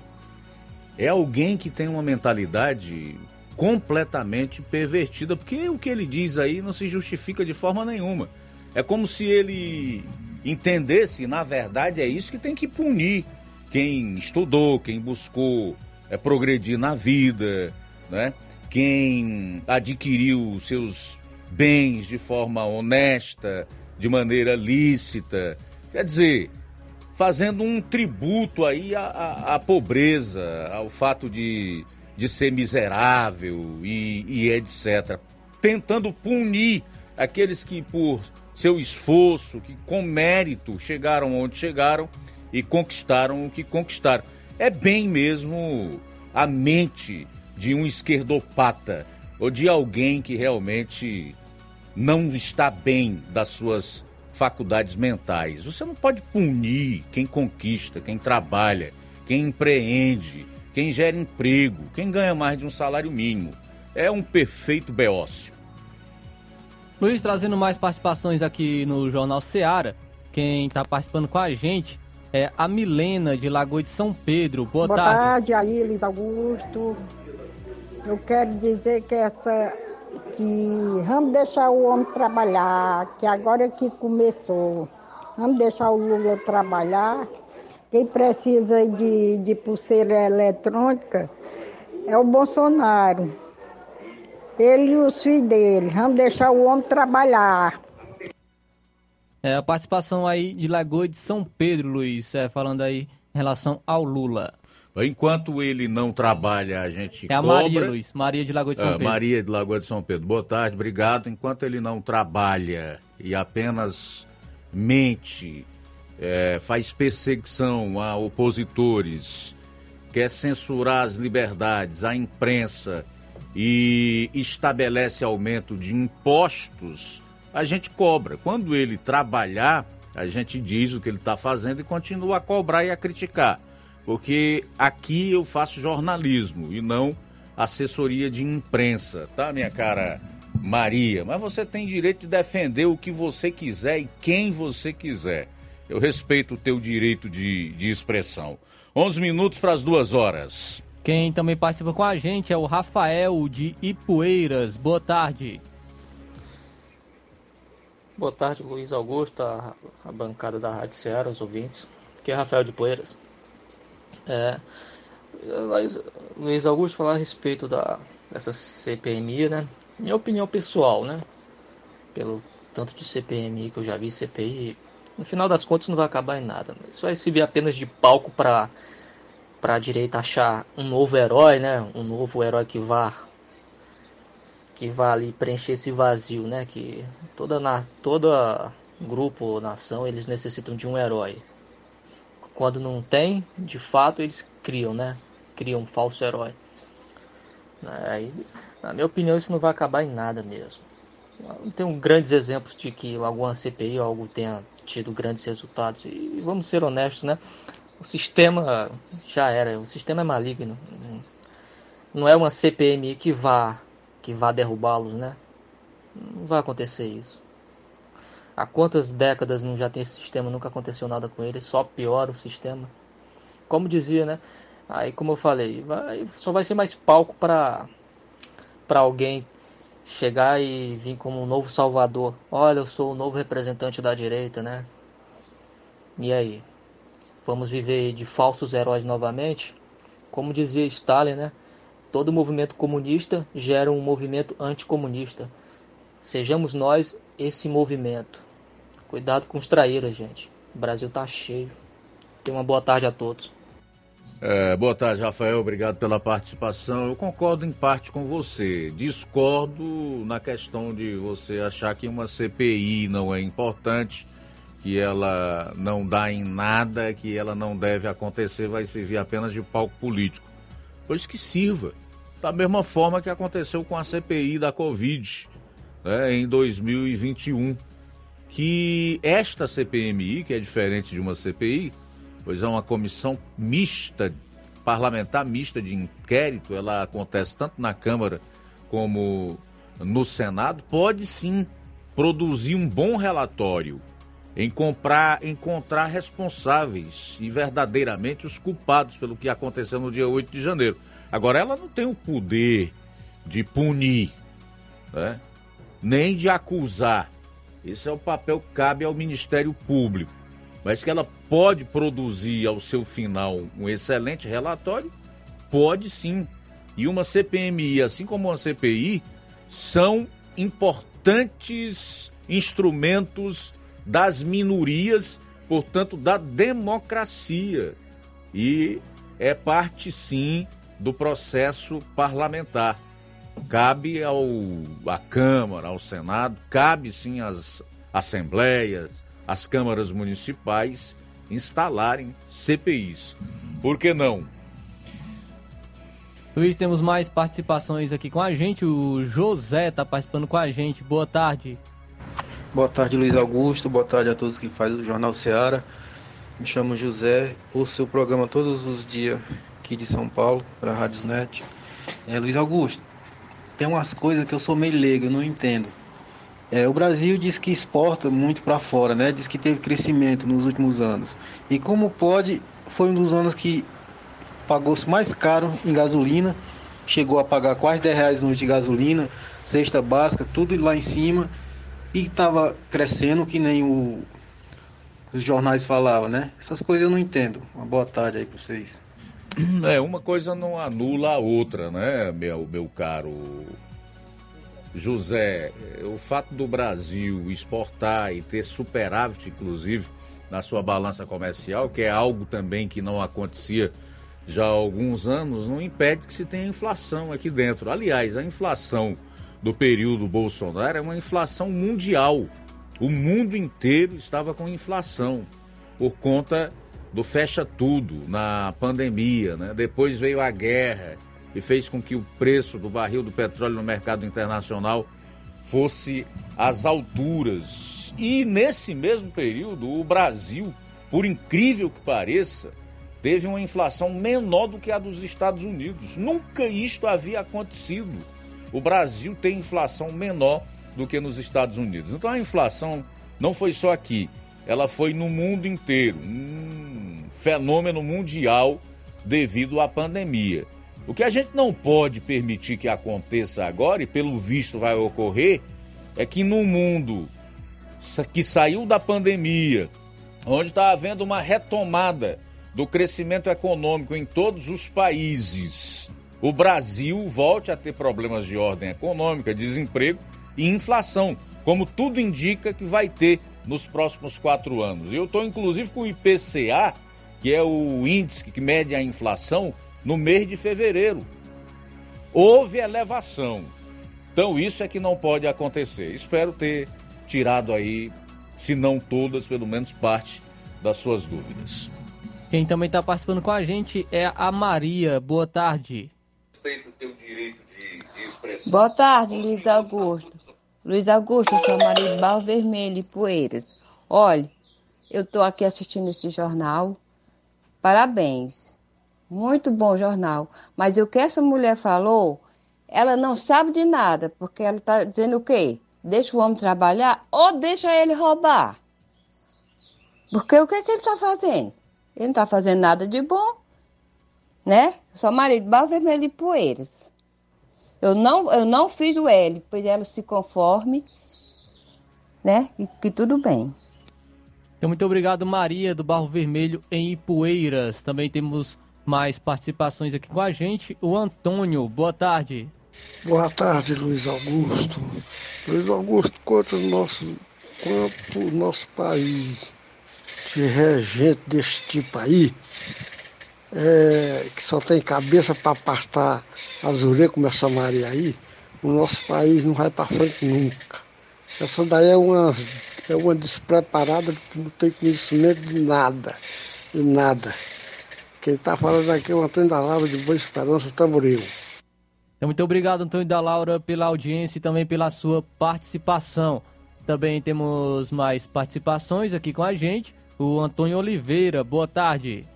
É alguém que tem uma mentalidade completamente pervertida, porque o que ele diz aí não se justifica de forma nenhuma. É como se ele entendesse, na verdade, é isso que tem que punir quem estudou, quem buscou é, progredir na vida, né? quem adquiriu seus bens de forma honesta, de maneira lícita. Quer dizer, fazendo um tributo aí à, à, à pobreza, ao fato de, de ser miserável e, e etc. Tentando punir aqueles que, por seu esforço, que com mérito chegaram onde chegaram e conquistaram o que conquistaram. É bem mesmo a mente de um esquerdopata ou de alguém que realmente não está bem das suas faculdades mentais. Você não pode punir quem conquista, quem trabalha, quem empreende, quem gera emprego, quem ganha mais de um salário mínimo. É um perfeito beócio. Luiz, trazendo mais participações aqui no Jornal Seara. Quem está participando com a gente é a Milena, de Lagoa de São Pedro. Boa, Boa tarde. Boa tarde aí, Luiz Augusto. Eu quero dizer que essa que vamos deixar o homem trabalhar, que agora é que começou. Vamos deixar o Lula trabalhar. Quem precisa de, de pulseira eletrônica é o Bolsonaro. Ele e os filhos dele. Vamos deixar o homem trabalhar. É a participação aí de Lagoa de São Pedro, Luiz, é, falando aí em relação ao Lula. Enquanto ele não trabalha, a gente É a cobra. Maria, Luiz. Maria de Lagoa de São Ah, Pedro. Maria de Lagoa de São Pedro. Boa tarde, obrigado. Enquanto ele não trabalha e apenas mente, é, faz perseguição a opositores, quer censurar as liberdades, a imprensa e estabelece aumento de impostos, a gente cobra. Quando ele trabalhar, a gente diz o que ele está fazendo e continua a cobrar e a criticar porque aqui eu faço jornalismo e não assessoria de imprensa, tá, minha cara Maria? Mas você tem direito de defender o que você quiser e quem você quiser. Eu respeito o teu direito de, de expressão. 11 minutos para as duas horas. Quem também participa com a gente é o Rafael de Ipueiras. Boa tarde. Boa tarde, Luiz Augusto, a, a bancada da Rádio Ceará, os ouvintes. Aqui é Rafael de Poeiras. É, Luiz, Augusto falar a respeito da, dessa CPMI, né? Minha opinião pessoal, né? Pelo tanto de CPMI que eu já vi, CPI, no final das contas não vai acabar em nada. Né? Isso vai servir apenas de palco para para a direita achar um novo herói, né? Um novo herói que vá que vá ali preencher esse vazio, né? Que toda na toda grupo ou nação eles necessitam de um herói. Quando não tem, de fato eles criam, né? Criam um falso herói. Aí, na minha opinião, isso não vai acabar em nada mesmo. Não tenho grandes exemplos de que alguma CPI ou algo tenha tido grandes resultados. E vamos ser honestos, né? O sistema já era, o sistema é maligno. Não é uma CPMI que vá que vá derrubá-los, né? Não vai acontecer isso. Há quantas décadas não já tem esse sistema, nunca aconteceu nada com ele, só piora o sistema. Como dizia, né? Aí, como eu falei, vai, só vai ser mais palco para para alguém chegar e vir como um novo salvador. Olha, eu sou o novo representante da direita, né? E aí? Vamos viver de falsos heróis novamente? Como dizia Stalin, né? Todo movimento comunista gera um movimento anticomunista. Sejamos nós esse movimento. Cuidado com os traíras, gente. O Brasil tá cheio. Tenha uma boa tarde a todos. É, boa tarde, Rafael. Obrigado pela participação. Eu concordo em parte com você. Discordo na questão de você achar que uma CPI não é importante, que ela não dá em nada, que ela não deve acontecer, vai servir apenas de palco político. Pois que sirva. Da mesma forma que aconteceu com a CPI da Covid né, em 2021. Que esta CPMI, que é diferente de uma CPI, pois é uma comissão mista, parlamentar mista de inquérito, ela acontece tanto na Câmara como no Senado, pode sim produzir um bom relatório, em comprar, encontrar responsáveis e verdadeiramente os culpados pelo que aconteceu no dia 8 de janeiro. Agora, ela não tem o poder de punir, né? nem de acusar. Esse é o papel que cabe ao Ministério Público mas que ela pode produzir ao seu final um excelente relatório, pode sim. E uma CPMI, assim como uma CPI, são importantes instrumentos das minorias, portanto, da democracia. E é parte sim do processo parlamentar. Cabe ao à Câmara, ao Senado, cabe sim às assembleias, as câmaras municipais instalarem CPIs. Por que não? Luiz, temos mais participações aqui com a gente. O José está participando com a gente. Boa tarde. Boa tarde, Luiz Augusto. Boa tarde a todos que fazem o Jornal Seara. Me chamo José. Ouço seu programa todos os dias aqui de São Paulo, para a Rádios Net. É, Luiz Augusto, tem umas coisas que eu sou meio leigo, não entendo. É, o Brasil diz que exporta muito para fora, né? Diz que teve crescimento nos últimos anos. E como pode, foi um dos anos que pagou-se mais caro em gasolina, chegou a pagar quase 10 reais no de gasolina, cesta básica, tudo lá em cima, e estava crescendo que nem o, os jornais falavam, né? Essas coisas eu não entendo. Uma boa tarde aí para vocês. É, uma coisa não anula a outra, né, meu, meu caro José, o fato do Brasil exportar e ter superávit, inclusive, na sua balança comercial, que é algo também que não acontecia já há alguns anos, não impede que se tenha inflação aqui dentro. Aliás, a inflação do período Bolsonaro é uma inflação mundial. O mundo inteiro estava com inflação por conta do fecha tudo na pandemia, né? Depois veio a guerra e fez com que o preço do barril do petróleo no mercado internacional fosse às alturas. E nesse mesmo período, o Brasil, por incrível que pareça, teve uma inflação menor do que a dos Estados Unidos. Nunca isto havia acontecido. O Brasil tem inflação menor do que nos Estados Unidos. Então a inflação não foi só aqui, ela foi no mundo inteiro, um fenômeno mundial devido à pandemia. O que a gente não pode permitir que aconteça agora, e pelo visto vai ocorrer, é que no mundo que saiu da pandemia, onde está havendo uma retomada do crescimento econômico em todos os países, o Brasil volte a ter problemas de ordem econômica, desemprego e inflação, como tudo indica que vai ter nos próximos quatro anos. E eu estou inclusive com o IPCA, que é o índice que mede a inflação, no mês de fevereiro. Houve elevação. Então isso é que não pode acontecer. Espero ter tirado aí, se não todas, pelo menos parte das suas dúvidas. Quem também está participando com a gente é a Maria. Boa tarde. Boa tarde, Luiz Augusto. Luiz Augusto, eu sou a Maria de Barro Vermelho e Poeiras. Olha, eu estou aqui assistindo esse jornal. Parabéns. Muito bom jornal. Mas o que essa mulher falou, ela não sabe de nada, porque ela está dizendo o quê? deixa o homem trabalhar ou deixa ele roubar. Porque o que, que ele está fazendo? Ele não está fazendo nada de bom, né? Só marido, barro vermelho e poeiras. Eu não, eu não fiz o L, pois ela se conforme, né? E que tudo bem. Então, muito obrigado, Maria, do Barro Vermelho em Ipueiras. Também temos mais participações aqui com a gente. O Antônio, boa tarde. Boa tarde, Luiz Augusto. Luiz Augusto, quanto o nosso, quanto o nosso país tiver gente desse tipo aí, é, que só tem cabeça para pastar azulejo como essa Maria aí, o nosso país não vai para frente nunca. Essa daí é uma, é uma despreparada que não tem conhecimento de nada, de nada. Quem está falando aqui é o Antônio da Laura de Boa Esperança, Tamboril. Então, muito obrigado, Antônio da Laura, pela audiência e também pela sua participação. Também temos mais participações aqui com a gente. O Antônio Oliveira, boa tarde.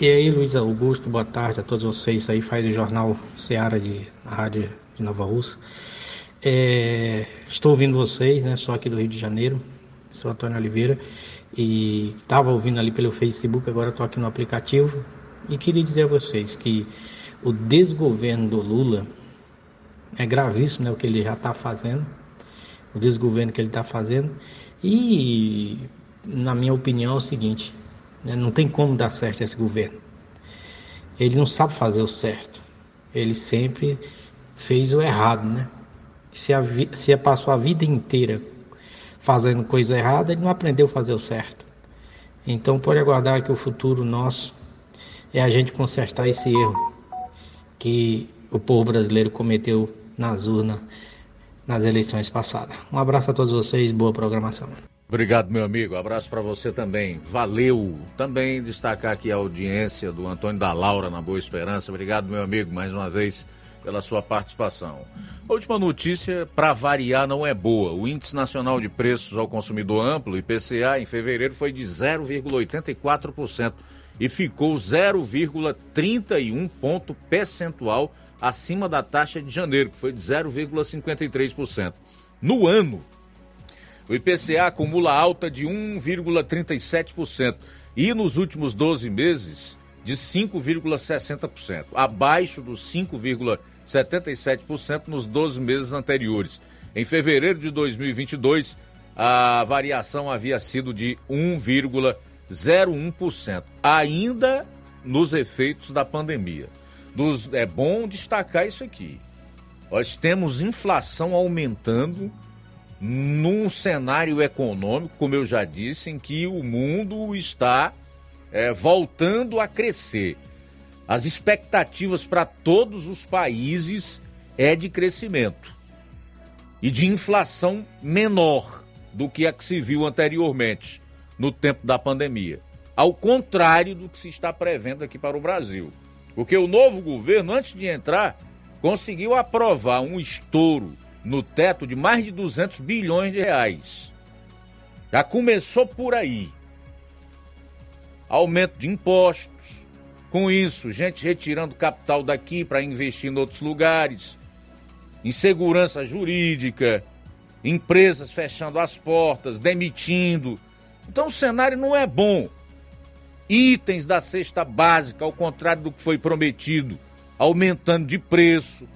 E aí, Luiz Augusto, boa tarde a todos vocês aí, faz o Jornal Seara de na Rádio de Nova Rússia. É, estou ouvindo vocês, né? Sou aqui do Rio de Janeiro, sou Antônio Oliveira e estava ouvindo ali pelo Facebook, agora estou aqui no aplicativo e queria dizer a vocês que o desgoverno do Lula é gravíssimo, né? O que ele já está fazendo, o desgoverno que ele está fazendo e, na minha opinião, é o seguinte: né? não tem como dar certo esse governo. Ele não sabe fazer o certo. Ele sempre fez o errado, né? Se, a, se passou a vida inteira fazendo coisa errada, ele não aprendeu a fazer o certo. Então pode aguardar que o futuro nosso é a gente consertar esse erro que o povo brasileiro cometeu nas urnas nas eleições passadas. Um abraço a todos vocês, boa programação. Obrigado, meu amigo. Abraço para você também. Valeu. Também destacar aqui a audiência do Antônio da Laura na Boa Esperança. Obrigado, meu amigo, mais uma vez pela sua participação. A última notícia, para variar, não é boa. O Índice Nacional de Preços ao Consumidor Amplo, IPCA, em fevereiro foi de 0,84% e ficou 0,31 ponto percentual acima da taxa de janeiro, que foi de 0,53%. No ano, o IPCA acumula alta de 1,37% e nos últimos 12 meses de 5,60%, abaixo dos 5,50%. 77% nos 12 meses anteriores. Em fevereiro de 2022, a variação havia sido de 1,01%, ainda nos efeitos da pandemia. Dos, é bom destacar isso aqui. Nós temos inflação aumentando num cenário econômico, como eu já disse, em que o mundo está é, voltando a crescer. As expectativas para todos os países é de crescimento e de inflação menor do que a que se viu anteriormente no tempo da pandemia. Ao contrário do que se está prevendo aqui para o Brasil. Porque o novo governo, antes de entrar, conseguiu aprovar um estouro no teto de mais de 200 bilhões de reais. Já começou por aí. Aumento de impostos, com isso, gente retirando capital daqui para investir em outros lugares, insegurança jurídica, empresas fechando as portas, demitindo. Então o cenário não é bom. Itens da cesta básica, ao contrário do que foi prometido, aumentando de preço,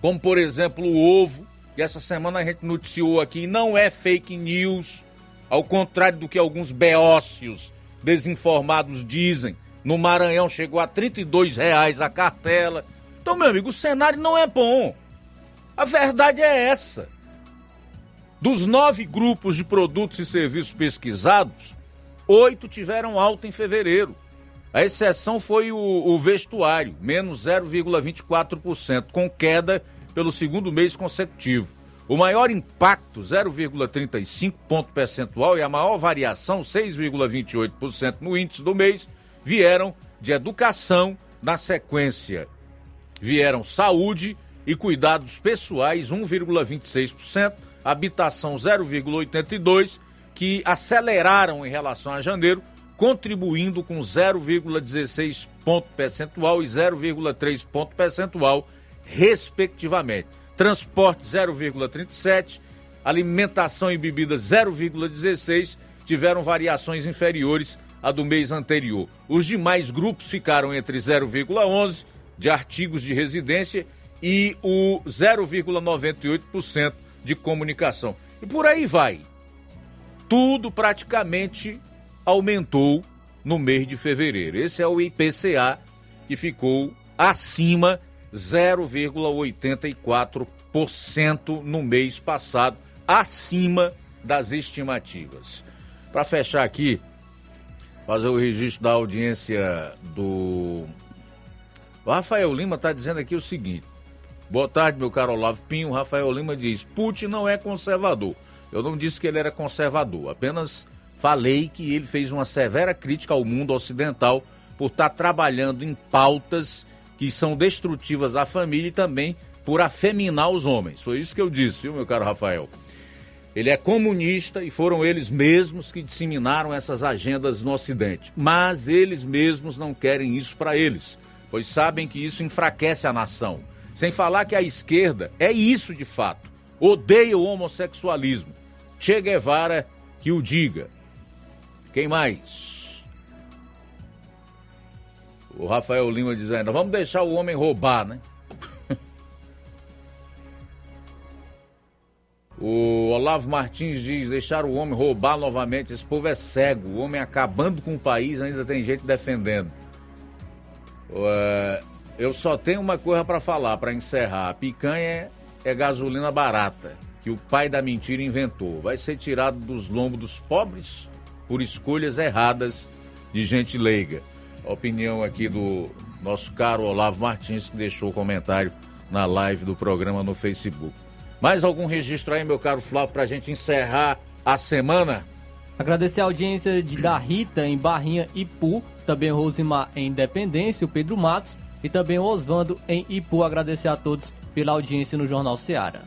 como por exemplo o ovo, que essa semana a gente noticiou aqui, não é fake news, ao contrário do que alguns beócios desinformados dizem no Maranhão chegou a R$ reais a cartela. Então, meu amigo, o cenário não é bom. A verdade é essa. Dos nove grupos de produtos e serviços pesquisados, oito tiveram alta em fevereiro. A exceção foi o, o vestuário, menos 0,24%, com queda pelo segundo mês consecutivo. O maior impacto, 0,35 ponto percentual, e a maior variação, 6,28% no índice do mês, vieram de educação, na sequência vieram saúde e cuidados pessoais 1,26%, habitação 0,82%, que aceleraram em relação a janeiro, contribuindo com 0,16 ponto percentual e 0,3 ponto percentual, respectivamente. Transporte 0,37, alimentação e bebida 0,16 tiveram variações inferiores à do mês anterior. Os demais grupos ficaram entre 0,11 de artigos de residência e o 0,98% de comunicação. E por aí vai. Tudo praticamente aumentou no mês de fevereiro. Esse é o IPCA que ficou acima 0,84% no mês passado, acima das estimativas. Para fechar aqui, fazer o registro da audiência do. O Rafael Lima está dizendo aqui o seguinte: Boa tarde, meu caro Olavo Pinho. Rafael Lima diz: Putin não é conservador. Eu não disse que ele era conservador, apenas falei que ele fez uma severa crítica ao mundo ocidental por estar tá trabalhando em pautas que são destrutivas à família e também por afeminar os homens. Foi isso que eu disse, viu, meu caro Rafael? Ele é comunista e foram eles mesmos que disseminaram essas agendas no Ocidente. Mas eles mesmos não querem isso para eles, pois sabem que isso enfraquece a nação. Sem falar que a esquerda é isso de fato. Odeia o homossexualismo. Che Guevara que o diga. Quem mais? O Rafael Lima dizendo: vamos deixar o homem roubar, né? <laughs> O Olavo Martins diz: deixar o homem roubar novamente. Esse povo é cego. O homem acabando com o país, ainda tem gente defendendo. Uh, eu só tenho uma coisa para falar, para encerrar. A picanha é, é gasolina barata, que o pai da mentira inventou. Vai ser tirado dos lombos dos pobres por escolhas erradas de gente leiga. A opinião aqui do nosso caro Olavo Martins, que deixou o comentário na live do programa no Facebook. Mais algum registro aí, meu caro Flávio, para a gente encerrar a semana? Agradecer a audiência de, da Rita em Barrinha Ipu, também Rosimar em Independência, o Pedro Matos e também o Osvando em Ipu. Agradecer a todos pela audiência no Jornal Seara.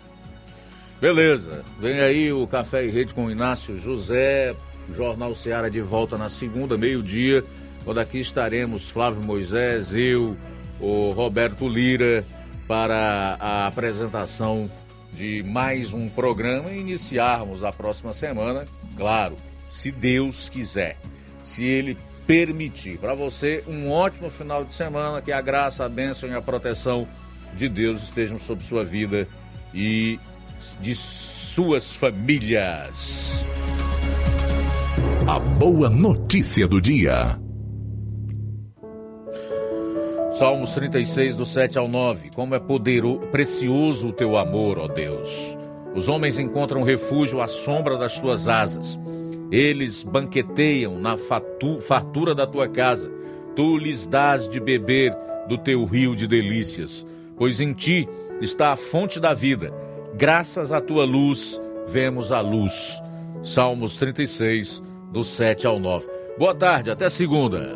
Beleza, vem aí o Café e Rede com o Inácio José, Jornal Seara de volta na segunda, meio-dia, quando aqui estaremos Flávio Moisés, eu, o Roberto Lira, para a apresentação de mais um programa e iniciarmos a próxima semana, claro, se Deus quiser, se Ele permitir. Para você, um ótimo final de semana, que a graça, a bênção e a proteção de Deus estejam sobre sua vida e de suas famílias. A boa notícia do dia. Salmos 36, do 7 ao 9. Como é poderoso, precioso o teu amor, ó Deus. Os homens encontram refúgio à sombra das tuas asas. Eles banqueteiam na fartura da tua casa. Tu lhes dás de beber do teu rio de delícias, pois em ti está a fonte da vida. Graças à tua luz, vemos a luz. Salmos 36, do 7 ao 9. Boa tarde, até segunda.